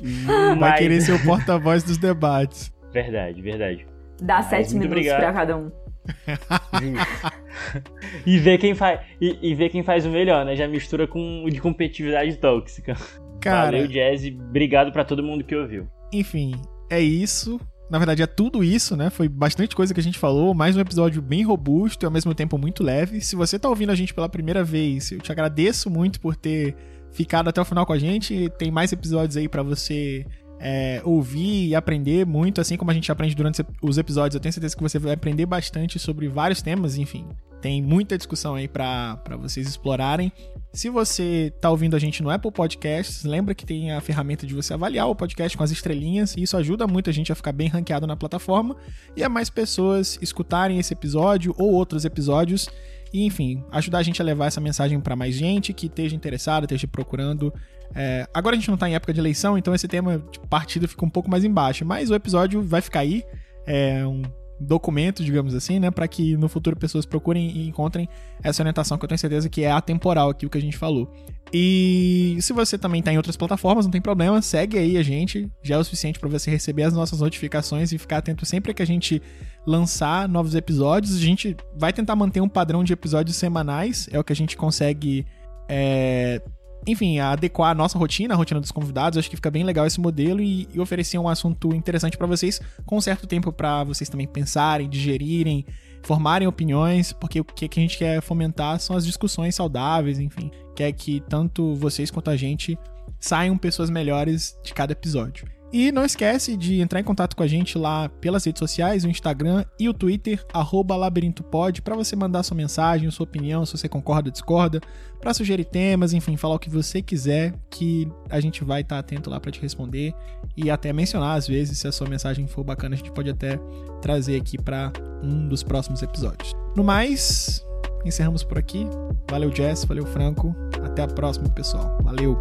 Mas... vai querer ser o porta-voz dos debates. Verdade, verdade. Dá Mas, sete minutos para cada um. e ver quem faz e, e, ver quem faz o melhor, né? Já mistura com o de competitividade tóxica. Cara, Valeu, Jazz, obrigado para todo mundo que ouviu. Enfim, é isso. Na verdade, é tudo isso, né? Foi bastante coisa que a gente falou. Mais um episódio bem robusto e ao mesmo tempo muito leve. Se você tá ouvindo a gente pela primeira vez, eu te agradeço muito por ter ficado até o final com a gente. Tem mais episódios aí para você é, ouvir e aprender muito, assim como a gente aprende durante os episódios. Eu tenho certeza que você vai aprender bastante sobre vários temas, enfim. Tem muita discussão aí para vocês explorarem. Se você tá ouvindo a gente no Apple Podcasts, lembra que tem a ferramenta de você avaliar o podcast com as estrelinhas, e isso ajuda muito a gente a ficar bem ranqueado na plataforma e a mais pessoas escutarem esse episódio ou outros episódios e, enfim, ajudar a gente a levar essa mensagem para mais gente que esteja interessada, esteja procurando é, agora a gente não tá em época de eleição, então esse tema de partido fica um pouco mais embaixo. Mas o episódio vai ficar aí. É um documento, digamos assim, né? para que no futuro pessoas procurem e encontrem essa orientação que eu tenho certeza que é atemporal aqui o que a gente falou. E se você também tá em outras plataformas, não tem problema, segue aí a gente, já é o suficiente para você receber as nossas notificações e ficar atento sempre que a gente lançar novos episódios. A gente vai tentar manter um padrão de episódios semanais, é o que a gente consegue é, enfim, adequar a nossa rotina, a rotina dos convidados. Acho que fica bem legal esse modelo e, e oferecer um assunto interessante para vocês, com certo tempo para vocês também pensarem, digerirem, formarem opiniões, porque o que a gente quer fomentar são as discussões saudáveis, enfim. Quer que tanto vocês quanto a gente saiam pessoas melhores de cada episódio. E não esquece de entrar em contato com a gente lá pelas redes sociais, o Instagram e o Twitter, labirintopod, para você mandar sua mensagem, sua opinião, se você concorda ou discorda, para sugerir temas, enfim, falar o que você quiser, que a gente vai estar tá atento lá para te responder e até mencionar às vezes, se a sua mensagem for bacana, a gente pode até trazer aqui para um dos próximos episódios. No mais, encerramos por aqui. Valeu, Jess, valeu, Franco. Até a próxima, pessoal. Valeu!